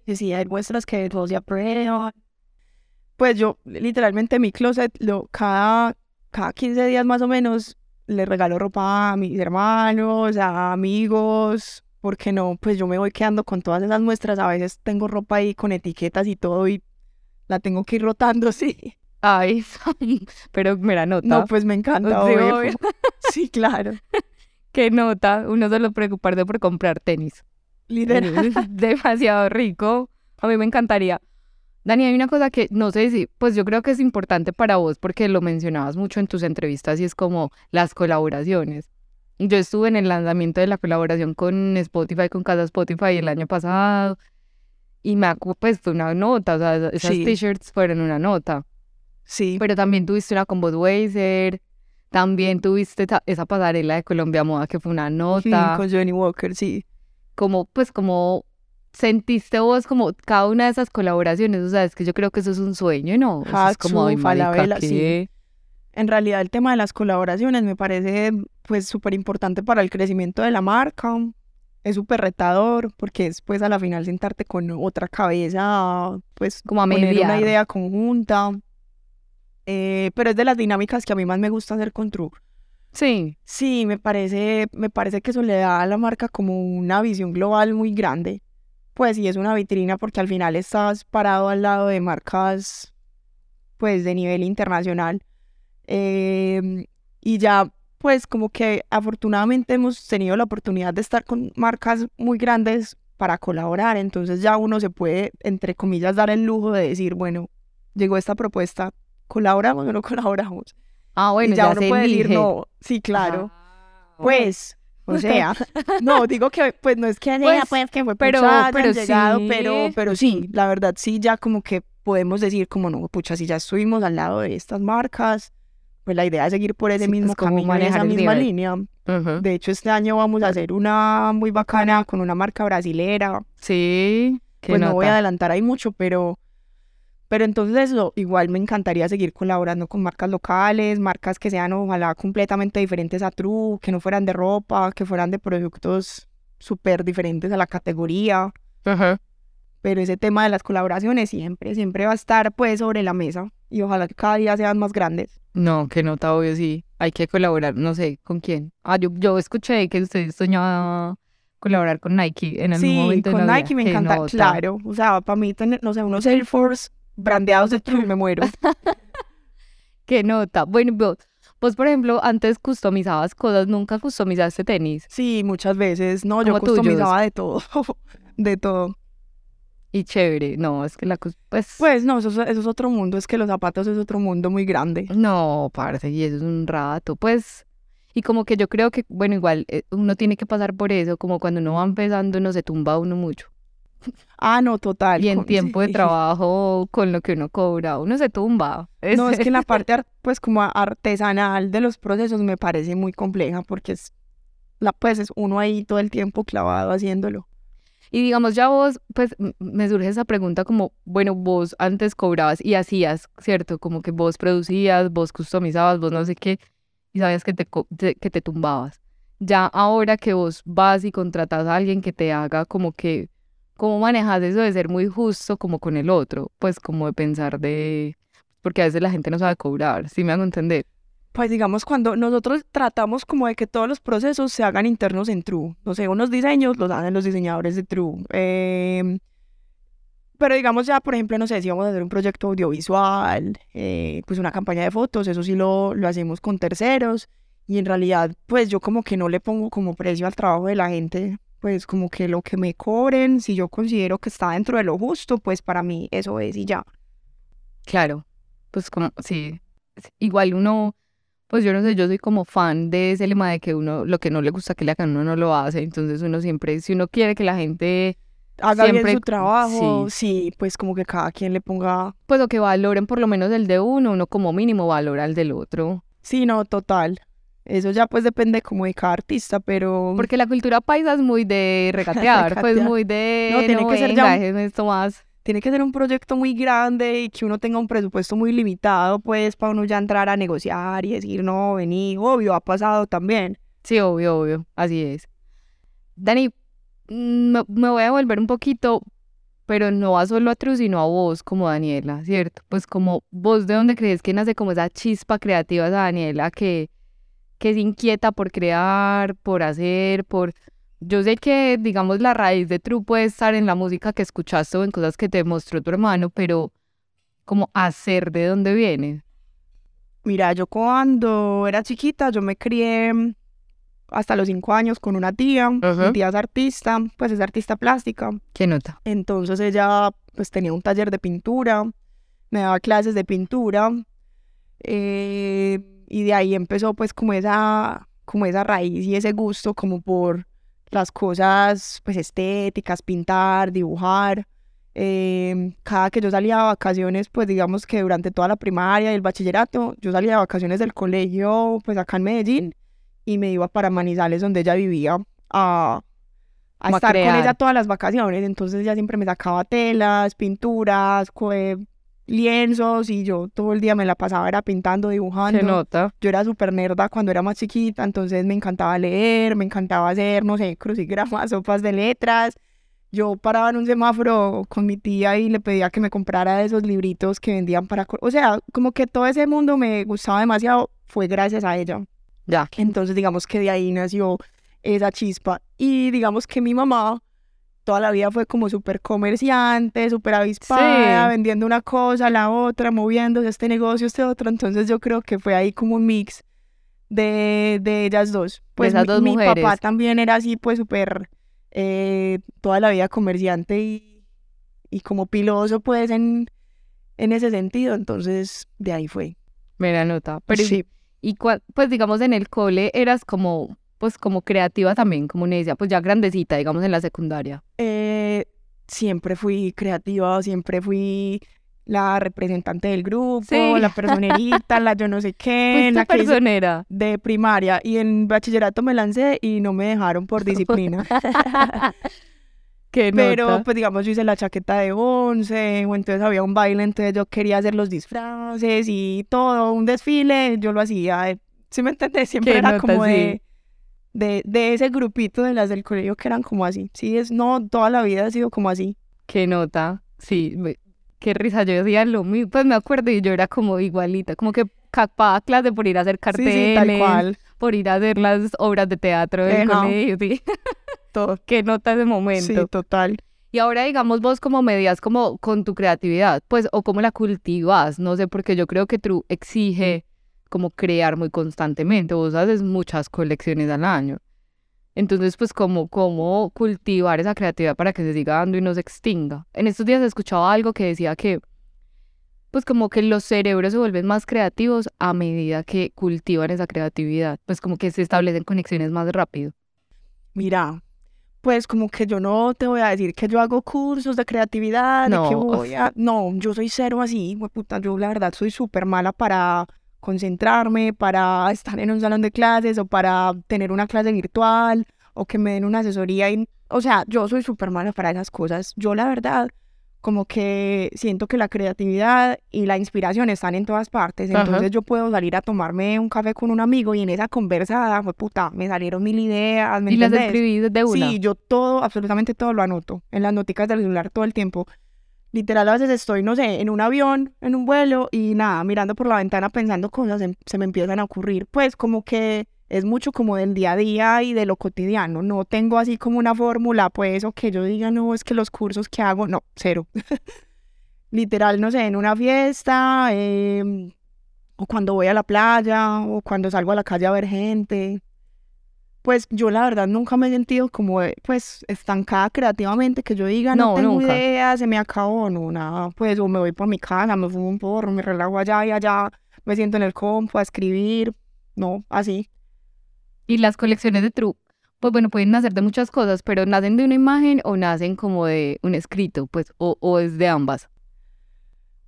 Sí, sí, hay muestras que todos ya prueban. Pues yo, literalmente, mi closet, lo, cada, cada 15 días más o menos, le regalo ropa a mis hermanos, a amigos, porque no, pues yo me voy quedando con todas esas muestras. A veces tengo ropa ahí con etiquetas y todo y la tengo que ir rotando, sí. Ay, pero mira, nota. No, pues me encanta, Sí, obvio. obvio. Sí, claro. Qué nota. Uno solo preocuparse por comprar tenis. Literal. Demasiado rico. A mí me encantaría. Dani, hay una cosa que no sé si, pues yo creo que es importante para vos porque lo mencionabas mucho en tus entrevistas y es como las colaboraciones. Yo estuve en el lanzamiento de la colaboración con Spotify, con Casa Spotify el año pasado y me pues fue una nota, o sea, esas Sí. t-shirts fueron una nota. Sí, Pero también tuviste una con Budweiser, también tuviste esa pasarela de Colombia Moda que fue una sí, nota con Johnny Walker, sí. como, pues, como sentiste vos como cada una de esas colaboraciones, o sea, es que yo creo que eso es un sueño, ¿no? Eso es como, Hatsu, ay, Falabella, sí. En realidad el tema de las colaboraciones me parece pues súper importante para el crecimiento de la marca. Es súper retador porque es pues a la final sentarte con otra cabeza, pues Como a poner una idea conjunta. Eh, pero es de las dinámicas que a mí más me gusta hacer con True. Sí, Sí, me parece, me parece que eso le da a la marca como una visión global muy grande. Pues sí, es una vitrina porque al final estás parado al lado de marcas pues de nivel internacional. Em, y ya pues como que afortunadamente hemos tenido la oportunidad de estar con marcas muy grandes para colaborar. Entonces ya uno se puede, entre comillas, dar el lujo de decir, bueno, llegó esta propuesta, ¿colaboramos o no colaboramos? ah, bueno, y ya, ya, uno se puede decir, no, sí, claro. Ah, Pues, o sea, no, digo que pues no es que haya, Pues, pues, que fue pero- pero llegado, sí. pero, pero sí, la verdad sí, ya como que podemos decir como no, pucha, si ya estuvimos al lado de estas marcas, pues la idea es seguir por ese Sí, mismo es camino, en manejar esa misma nivel. línea. Ujú. De hecho, este año vamos a hacer una muy bacana con una marca brasilera. Sí, Pues no voy a nota. adelantar ahí mucho, pero, pero entonces eso, igual me encantaría seguir colaborando con marcas locales, marcas que sean ojalá completamente diferentes a True, que no fueran de ropa, que fueran de productos súper diferentes a la categoría. Ujú. Pero ese tema de las colaboraciones siempre, siempre va a estar pues sobre la mesa y ojalá que cada día sean más grandes. No, qué nota, obvio, sí. Hay que colaborar, no sé, ¿con quién? Ah, yo, yo escuché que usted soñaba colaborar con Nike en algún Sí, momento de con la Nike vida. me encanta, nota. claro. O sea, para mí tener, no sé, unos Air Force brandeados de True me muero. Qué nota. Bueno, vos, vos, por ejemplo, antes customizabas cosas, nunca customizaste tenis. Sí, muchas veces. No, yo tuyos. customizaba de todo. de todo. Y chévere. No, es que la cus- pues, Pues no, eso, es- eso es otro mundo. Es que los zapatos es otro mundo muy grande. no, parce, y eso es un rato. Pues, y como que yo creo que, bueno, igual eh, uno tiene que pasar por eso, como cuando uno va empezando, no se tumba uno mucho. Ah, no, total. Y en tiempo de trabajo, con lo que uno cobra, uno se tumba. No, es que la parte ar- pues como artesanal de los procesos me parece muy compleja porque es la pues es uno ahí todo el tiempo clavado haciéndolo. Y digamos, ya vos, pues me surge esa pregunta como, bueno, vos antes cobrabas y hacías, ¿cierto? Como que vos producías, vos customizabas, vos no sé qué, y sabías que te- que te tumbabas. Ya ahora que vos vas y contratas a alguien que te haga como que, ¿cómo manejas eso de ser muy justo como con el otro? Pues como de pensar de, porque a veces la gente no sabe cobrar, ¿sí me hago entender? Pues digamos cuando nosotros tratamos como de que todos los procesos se hagan internos en True. No sé, unos diseños los hacen los diseñadores de True. Em, Pero digamos ya, por ejemplo, no sé, si vamos a hacer un proyecto audiovisual, eh, pues una campaña de fotos, eso sí lo, lo hacemos con terceros. Y en realidad, pues yo como que no le pongo como precio al trabajo de la gente, pues como que lo que me cobren, si yo considero que está dentro de lo justo, pues para mí eso es y ya. Claro, pues como, sí, igual uno, pues yo no sé, yo soy como fan de ese lema de que uno, lo que no le gusta que le hagan, uno no lo hace, entonces uno siempre, si uno quiere que la gente, Haga bien Siempre- su trabajo, sí, pues como que cada quien le ponga... pues o que valoren por lo menos el de uno, uno como mínimo valora el del otro, Sí, no, total. Eso ya pues depende como de cada artista, pero... porque la cultura paisa es muy de regatear, pues muy de, No, tiene que ser ya un- esto más, tiene que ser un proyecto muy grande y que uno tenga un presupuesto muy limitado, pues para uno ya entrar a negociar y decir, no, vení, obvio, ha pasado también. sí, obvio, obvio, así es. Dani, mm, me, voy a volver un poquito, pero no va solo a Tru, sino a vos como Daniela, ¿cierto? Pues como vos, ¿de dónde crees que nace como esa chispa creativa de Daniela que, que se inquieta por crear, por hacer, por... Yo sé que, digamos, la raíz de Tru puede estar en la música que escuchaste o en cosas que te mostró tu hermano, pero como hacer de dónde viene. Mira, yo cuando era chiquita, yo me crié mm, hasta los cinco años con una tía. Mi tía es artista, pues es artista plástica. ¿Qué nota? Entonces ella pues tenía un taller de pintura, me daba clases de pintura eh, y de ahí empezó pues como esa, como esa raíz y ese gusto como por las cosas pues estéticas, pintar, dibujar. Eh, cada que yo salía de vacaciones, pues digamos que durante toda la primaria y el bachillerato, yo salía de vacaciones del colegio pues acá en Medellín y me iba para Manizales donde ella vivía a, estar con ella todas las vacaciones. Entonces ella siempre me sacaba telas, pinturas, lienzos y yo todo el día me la pasaba era pintando, ¿Qué dibujando. nota? Yo era súper nerda cuando era más chiquita, entonces me encantaba leer, me encantaba hacer, no sé, crucigramas, sopas de letras. Yo paraba en un semáforo con mi tía y le pedía que me comprara esos libritos que vendían para... O sea, como que todo ese mundo me gustaba demasiado, fue gracias a ella. Ya. Entonces, digamos que de ahí nació esa chispa. Y digamos que mi mamá toda la vida fue como súper comerciante, súper avispada, Sí. vendiendo una cosa, la otra, moviéndose este negocio, este otro. Entonces, yo creo que fue ahí como un mix de, de ellas dos. Pues esas mi, dos mi papá también era así, pues súper eh, toda la vida comerciante y, y como piloso, pues en, en ese sentido. Entonces, de ahí fue. Mira nota. Pero sí. Y pues digamos en el cole eras como, pues como creativa también, como decía, pues ya grandecita, digamos en la secundaria. Eh, siempre fui creativa, siempre fui la representante del grupo, Sí. la personerita, la yo no sé qué, la personera. de primaria y en bachillerato me lancé y no me dejaron por disciplina. Qué Pero nota. pues digamos yo hice la chaqueta de once o entonces había un baile, entonces yo quería hacer los disfraces y todo, un desfile, yo lo hacía. ¿Sí me entendés? Siempre era nota, como sí. de, de, de ese grupito de las del colegio que eran como así. Sí, es, no, toda la vida ha sido como así. Qué nota. Sí, me- qué risa. Yo decía lo mismo. Pues me acuerdo y yo era como igualita, como que capaz clase por ir a hacer carteles, sí, tal cual. por ir a hacer las obras de teatro del Ajá. colegio, sí. Todo. Qué nota ese momento. Sí, total. Y ahora, digamos, vos como medias como con tu creatividad, pues, o cómo la cultivas, no sé, porque yo creo que True exige como crear muy constantemente, vos haces muchas colecciones al año. Entonces, pues, como cómo cultivar esa creatividad para que se siga dando y no se extinga. En estos días escuchaba algo que decía que, pues, como que los cerebros se vuelven más creativos a medida que cultivan esa creatividad, pues, como que se establecen conexiones más rápido. Mira, pues como que yo no te voy a decir que yo hago cursos de creatividad, de que No. voy a... No, yo soy cero así, puta, yo la verdad soy súper mala para concentrarme, para estar en un salón de clases o para tener una clase virtual o que me den una asesoría. y- O sea, yo soy súper mala para esas cosas. Yo la verdad como que siento que la creatividad y la inspiración están en todas partes. Ajá. Entonces yo puedo salir a tomarme un café con un amigo y en esa conversada, fue puta, me salieron mil ideas, ¿me Y las escribí de una. Sí, yo todo, absolutamente todo lo anoto en las noticas del celular todo el tiempo. Literal, a veces estoy, no sé, en un avión, en un vuelo y nada, mirando por la ventana pensando cosas, em- se me empiezan a ocurrir. Pues como que Es mucho como del día a día y de lo cotidiano. No tengo así como una fórmula, pues, o que yo diga, no, es que los cursos que hago, no, cero. Literal, no sé, en una fiesta, em, o cuando voy a la playa, o cuando salgo a la calle a ver gente. Pues yo la verdad nunca me he sentido como, pues, estancada creativamente, que yo diga, no, No, tengo nunca. idea, se me acabó, no, nada. Pues, o me voy para mi casa, me fumo un porro, me relajo allá y allá, me siento en el compu a escribir, no, así. Y las colecciones de True, pues bueno, pueden nacer de muchas cosas, pero nacen de una imagen o nacen como de un escrito, pues, o, o es de ambas.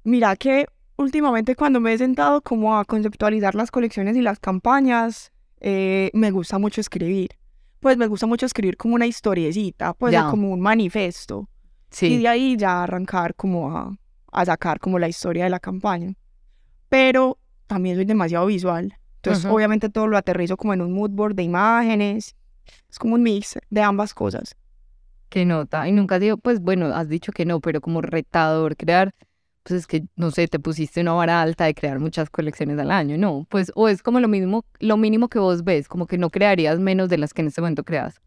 Mira que últimamente cuando me he sentado como a conceptualizar las colecciones y las campañas, eh, me gusta mucho escribir. Pues me gusta mucho escribir como una historiecita, pues Ya. como un manifiesto. Y Sí, de ahí ya arrancar como a, a sacar como la historia de la campaña. Pero también soy demasiado visual. Entonces, Ujú. obviamente todo lo aterrizo como en un mood board de imágenes. Es como un mix de ambas cosas. qué nota. Y nunca digo, pues bueno, has dicho que no, pero como retador crear, pues es que, no sé, te pusiste una vara alta de crear muchas colecciones al año, ¿no? Pues, o es como lo mismo, lo mínimo que vos ves, como que no crearías menos de las que en este momento creas.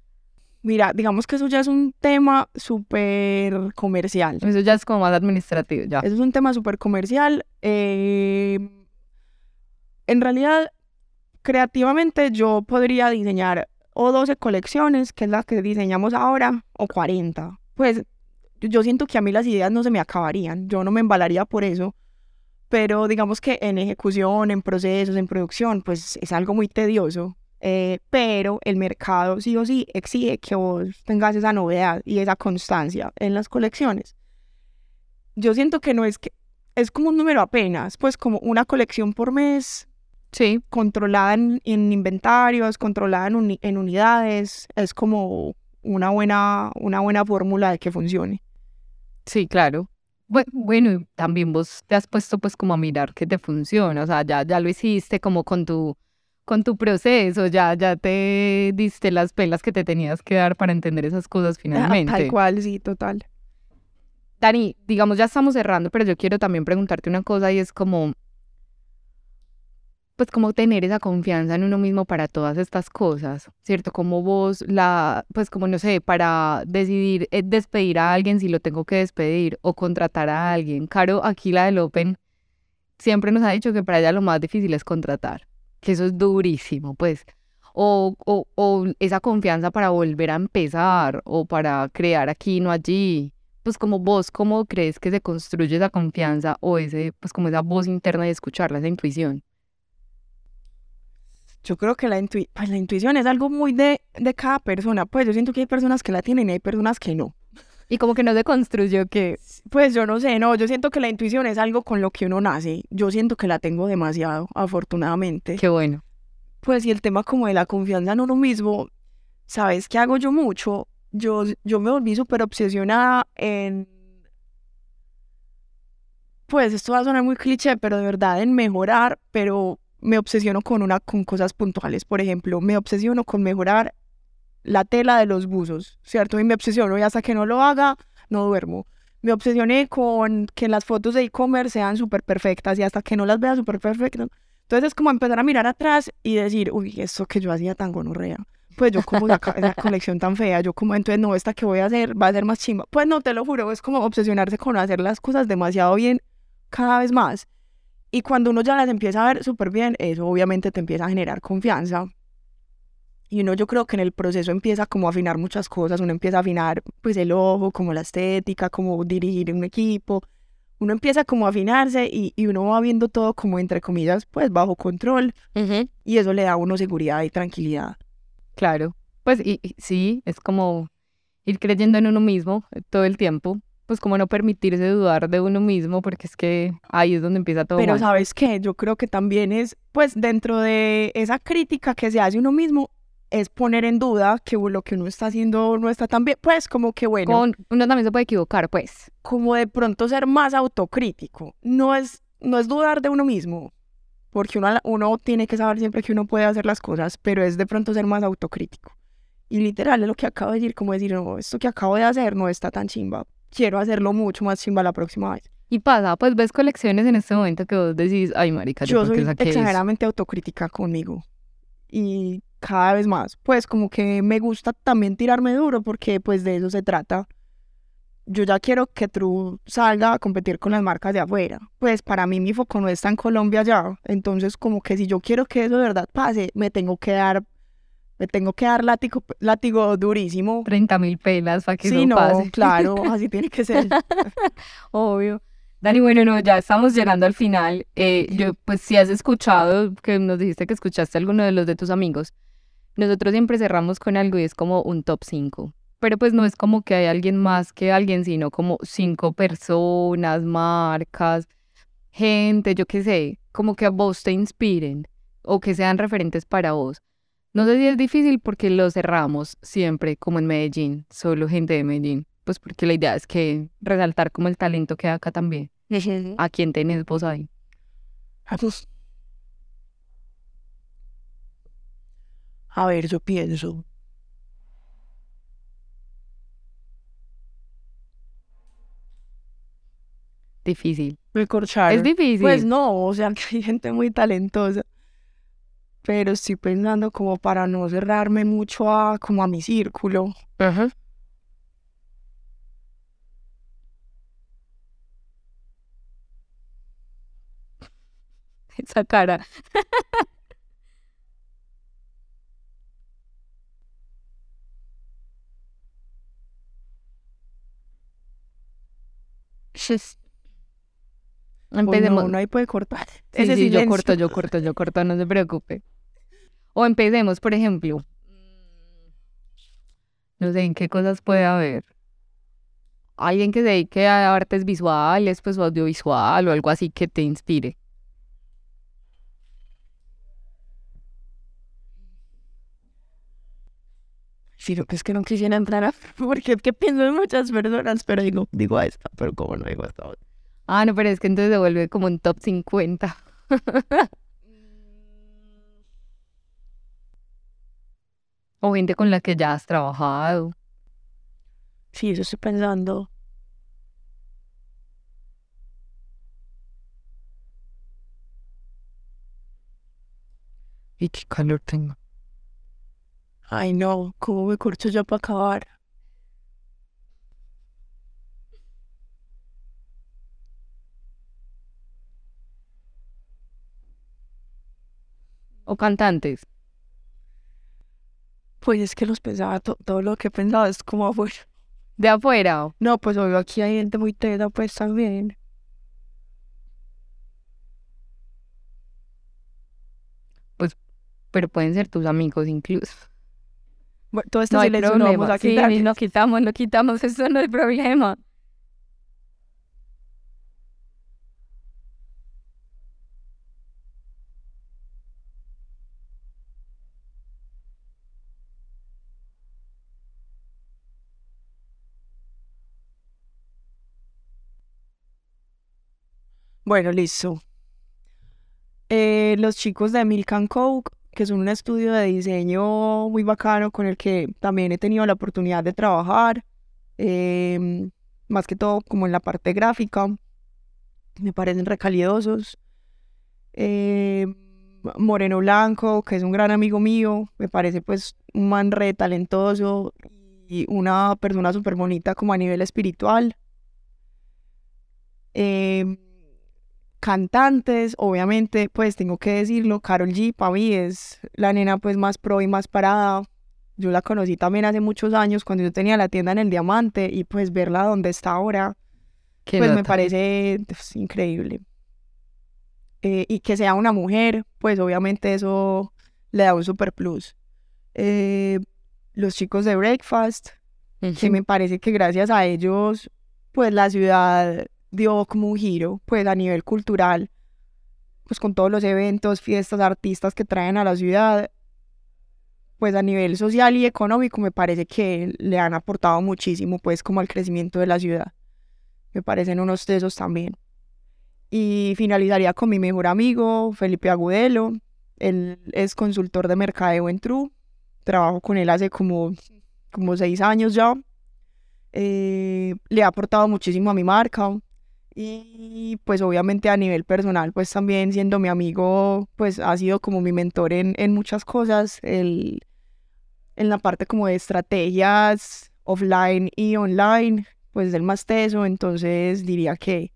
Mira, digamos que eso ya es un tema súper comercial. Eso ya es como más administrativo, ya. Eso es un tema súper comercial. eh, en realidad, creativamente yo podría diseñar o 12 colecciones, que es la que diseñamos ahora, o 40. Pues yo siento que a mí las ideas no se me acabarían. Yo no me embalaría por eso. Pero digamos que en ejecución, en procesos, en producción, pues es algo muy tedioso. Eh, pero el mercado sí o sí exige que vos tengas esa novedad y esa constancia en las colecciones. Yo siento que no es que es como un número apenas, pues como una colección por mes, Sí, controlada en, en inventarios, controlada en, uni- en unidades, es como una buena, una buena fórmula de que funcione. Sí, claro. Bue- Bueno, también vos te has puesto pues como a mirar que te funciona, o sea, ya, ya lo hiciste como con tu, con tu proceso, ya, ya te diste las pelas que te tenías que dar para entender esas cosas Ah, finalmente. Tal cual, sí, total. Dani, digamos, ya estamos cerrando, pero yo quiero también preguntarte una cosa y es como, pues como tener esa confianza en uno mismo para todas estas cosas, ¿cierto? Como vos la, pues como no sé, para decidir eh, despedir a alguien si lo tengo que despedir o contratar a alguien. Caro, aquí la del Open, siempre nos ha dicho que para ella lo más difícil es contratar, que eso es durísimo, pues. O, o, o esa confianza para volver a empezar o para crear aquí, no allí pues como vos, ¿cómo crees que se construye esa confianza o ese, pues como esa voz interna de escucharla, esa intuición? Yo creo que la, intui- pues, la intuición es algo muy de, de cada persona. Pues yo siento que hay personas que la tienen y hay personas que no. Y como que no se construyó que, Pues yo no sé, no, yo siento que la intuición es algo con lo que uno nace. Yo siento que la tengo demasiado, afortunadamente. qué bueno. Pues y el tema como de la confianza en uno mismo, ¿sabes qué hago yo mucho? Yo, yo me volví súper obsesionada en... Pues esto va a sonar muy cliché, pero de verdad en mejorar, pero me obsesiono con una con cosas puntuales. Por ejemplo, me obsesiono con mejorar la tela de los buzos, ¿cierto? Y me obsesiono y hasta que no lo haga, no duermo. Me obsesioné con que las fotos de e-commerce sean súper perfectas y hasta que no las vea súper perfectas. Entonces es como empezar a mirar atrás y decir, uy, esto que yo hacía tan gonorrea. Pues yo como saca esa colección tan fea, yo como entonces no, esta que voy a hacer va a ser más chimba. Pues no, te lo juro, es como obsesionarse con hacer las cosas demasiado bien cada vez más. Y cuando uno ya las empieza a ver súper bien, eso obviamente te empieza a generar confianza. Y uno yo creo que en el proceso empieza como a afinar muchas cosas, uno empieza a afinar pues el ojo, como la estética, como dirigir un equipo, uno empieza como a afinarse y, y uno va viendo todo como entre comillas pues bajo control y eso le da a uno seguridad y tranquilidad. Claro. Pues y, y sí, es como ir creyendo en uno mismo eh, todo el tiempo, pues como no permitirse dudar de uno mismo, porque es que ahí es donde empieza todo Pero mal. sabes qué, yo creo que también es pues dentro de esa crítica que se hace uno mismo es poner en duda que lo que uno está haciendo no está tan bien, pues como que bueno, Con, uno también se puede equivocar, pues. como de pronto ser más autocrítico. No es, no es dudar de uno mismo, porque uno, uno tiene que saber siempre que uno puede hacer las cosas, pero es de pronto ser más autocrítico. Y literal es lo que acabo de decir, como decir, no, esto que acabo de hacer no está tan chimba. Quiero hacerlo mucho más chimba la próxima vez. Y pasa, pues ves colecciones en este momento que vos decís, ay marica, yo, Yo soy saqué eso?". exageradamente autocrítica conmigo. y cada vez más. Pues como que me gusta también tirarme duro porque pues de eso se trata. Yo ya quiero que True salga a competir con las marcas de afuera. Pues para mí mi foco no está en Colombia ya. Entonces como que si yo quiero que eso de verdad pase, me tengo que dar, me tengo que dar látigo, látigo durísimo. 30 mil pelas para que Sí, no no, pase. claro, así tiene que ser. Obvio. Dani, bueno, no, ya estamos llegando al final. Eh, yo, pues, si has escuchado, que nos dijiste que escuchaste alguno de los de tus amigos, nosotros siempre cerramos con algo y es como un top 5. Pero pues no es como que hay alguien más que alguien, sino como cinco personas, marcas, gente, yo qué sé, como que a vos te inspiren o que sean referentes para vos. No sé si es difícil porque lo cerramos siempre como en Medellín, solo gente de Medellín. Pues porque la idea es que resaltar como el talento que hay acá también. ¿A quién tenés vos ahí? A ver, yo pienso. Difícil. Me corcharon. Es difícil. Pues no, o sea, que hay gente muy talentosa. Pero estoy pensando como para no cerrarme mucho a como a mi círculo. Ajá. Esa cara. Empecemos. no, uno ahí puede cortar. Sí, Ese sí, yo corto, yo corto, yo corto, no se preocupe. O empecemos, por ejemplo. No sé en qué cosas puede haber. Alguien que se dedique a artes visuales, pues o audiovisual o algo así que te inspire. Sí, lo que es que no quisiera entrar a... Porque es que pienso en muchas personas, pero digo, digo a esta, pero como no digo a esta. Ah, no, pero es que entonces se vuelve como un top 50. o gente con la que ya has trabajado. Sí, eso estoy pensando. Y qué calor tengo. Ay, no, ¿cómo me corcho yo para acabar? O cantantes. Pues es que los pensaba, to- todo lo que he pensado es como afuera. De afuera. No, pues obvio, aquí hay gente muy teta, pues también. Pero pueden ser tus amigos incluso. Bueno, todo este No hay silencio lo problema. vamos a Sí, quitar. lo quitamos, lo quitamos, eso no es problema. Bueno, listo. Eh, los chicos de Milk and Coke, que son un estudio de diseño muy bacano con el que también he tenido la oportunidad de trabajar, em, más que todo como en la parte gráfica, me parecen recalidosos. Em, Moreno Blanco, que es un gran amigo mío, me parece pues un man re talentoso y una persona súper bonita como a nivel espiritual. Em, cantantes, obviamente, pues tengo que decirlo, Carol G para mí es la nena pues más pro y más parada. Yo la conocí también hace muchos años cuando yo tenía la tienda en el Diamante y pues verla donde está ahora, ¿Qué pues me parece pues, increíble. Eh, y que sea una mujer, pues obviamente eso le da un super plus. Eh, los chicos de Breakfast, que Ujú. me parece que gracias a ellos, pues la ciudad dio como un giro, pues a nivel cultural, pues con todos los eventos, fiestas, artistas que traen a la ciudad, pues a nivel social y económico me parece que le han aportado muchísimo, pues como al crecimiento de la ciudad. Me parecen unos tesos también. Y finalizaría con mi mejor amigo, Felipe Agudelo. Él es consultor de mercadeo en True. Trabajo con él hace como, como seis años ya. Eh, le ha aportado muchísimo a mi marca. Y pues obviamente a nivel personal, pues también siendo mi amigo, pues ha sido como mi mentor en, en muchas cosas, el, en la parte como de estrategias offline y online, pues del más teso, entonces diría que,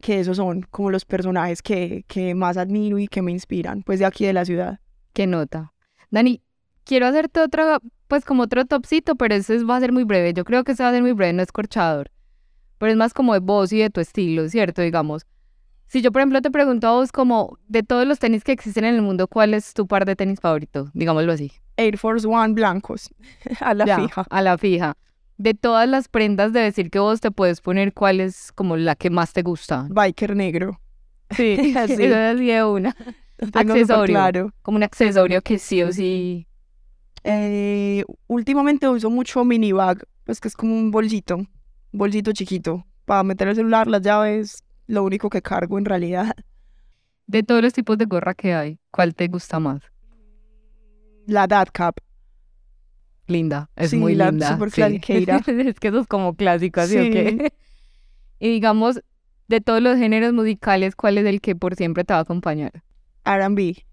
que esos son como los personajes que, que más admiro y que me inspiran, pues de aquí de la ciudad. Qué nota. Dani, quiero hacerte otra, pues como otro topcito, pero ese va a ser muy breve. Yo creo que ese va a ser muy breve, no es corchador. Pero es más como de vos y de tu estilo, ¿cierto? Digamos. Si yo, por ejemplo, te pregunto a vos como de todos los tenis que existen en el mundo, ¿cuál es tu par de tenis favorito? Digámoslo así. Air Force One blancos, a la Ya, fija. A la fija. De todas las prendas de decir que vos te puedes poner, ¿cuál es como la que más te gusta? Biker negro. Sí, Sí. Eso es de una. Accesorio. claro. Como un accesorio que sí o sí. Eh, últimamente uso mucho mini bag, pues que es como un bolsito, bolsito chiquito, para meter el celular, las llaves, lo único que cargo en realidad. De todos los tipos de gorra que hay, ¿cuál te gusta más? La Dad Cap. Linda, es Sí, muy la linda. super sí. clasiqueira. es que eso es como clásico, así Sí. Y digamos, de todos los géneros musicales, ¿cuál es el que por siempre te va a acompañar? R&B.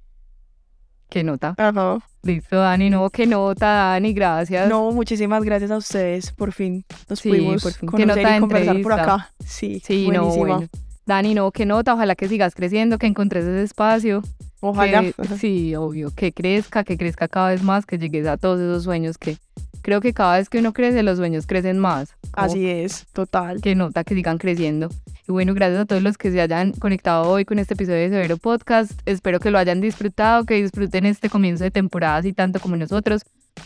¿Qué nota? Ajá. Listo, Dani, no, qué nota, Dani, gracias. No, muchísimas gracias a ustedes, por fin. Nos Sí, pudimos por fin. Conocer nota y conversar por entrevista. acá. Sí, Sí, no, buenísima. bueno. Dani, no, qué nota, ojalá que sigas creciendo, que encontres ese espacio. Ojalá. que- sí, obvio, que crezca, que crezca cada vez más, que llegues a todos esos sueños que creo que cada vez que uno crece, los sueños crecen más. Así es, total. que nota que sigan creciendo. Y bueno, gracias a todos los que se hayan conectado hoy con este episodio de Severo Podcast. Espero que lo hayan disfrutado, que disfruten este comienzo de temporada así tanto como nosotros.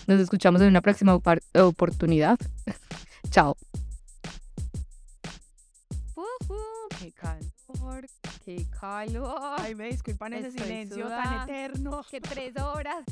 Nos escuchamos en una próxima oportunidad. Chao. ¡Qué calor! ¡Qué calor! Ay, me disculpan ese Estoy silencio sudada. tan eterno. ¡Qué tres horas!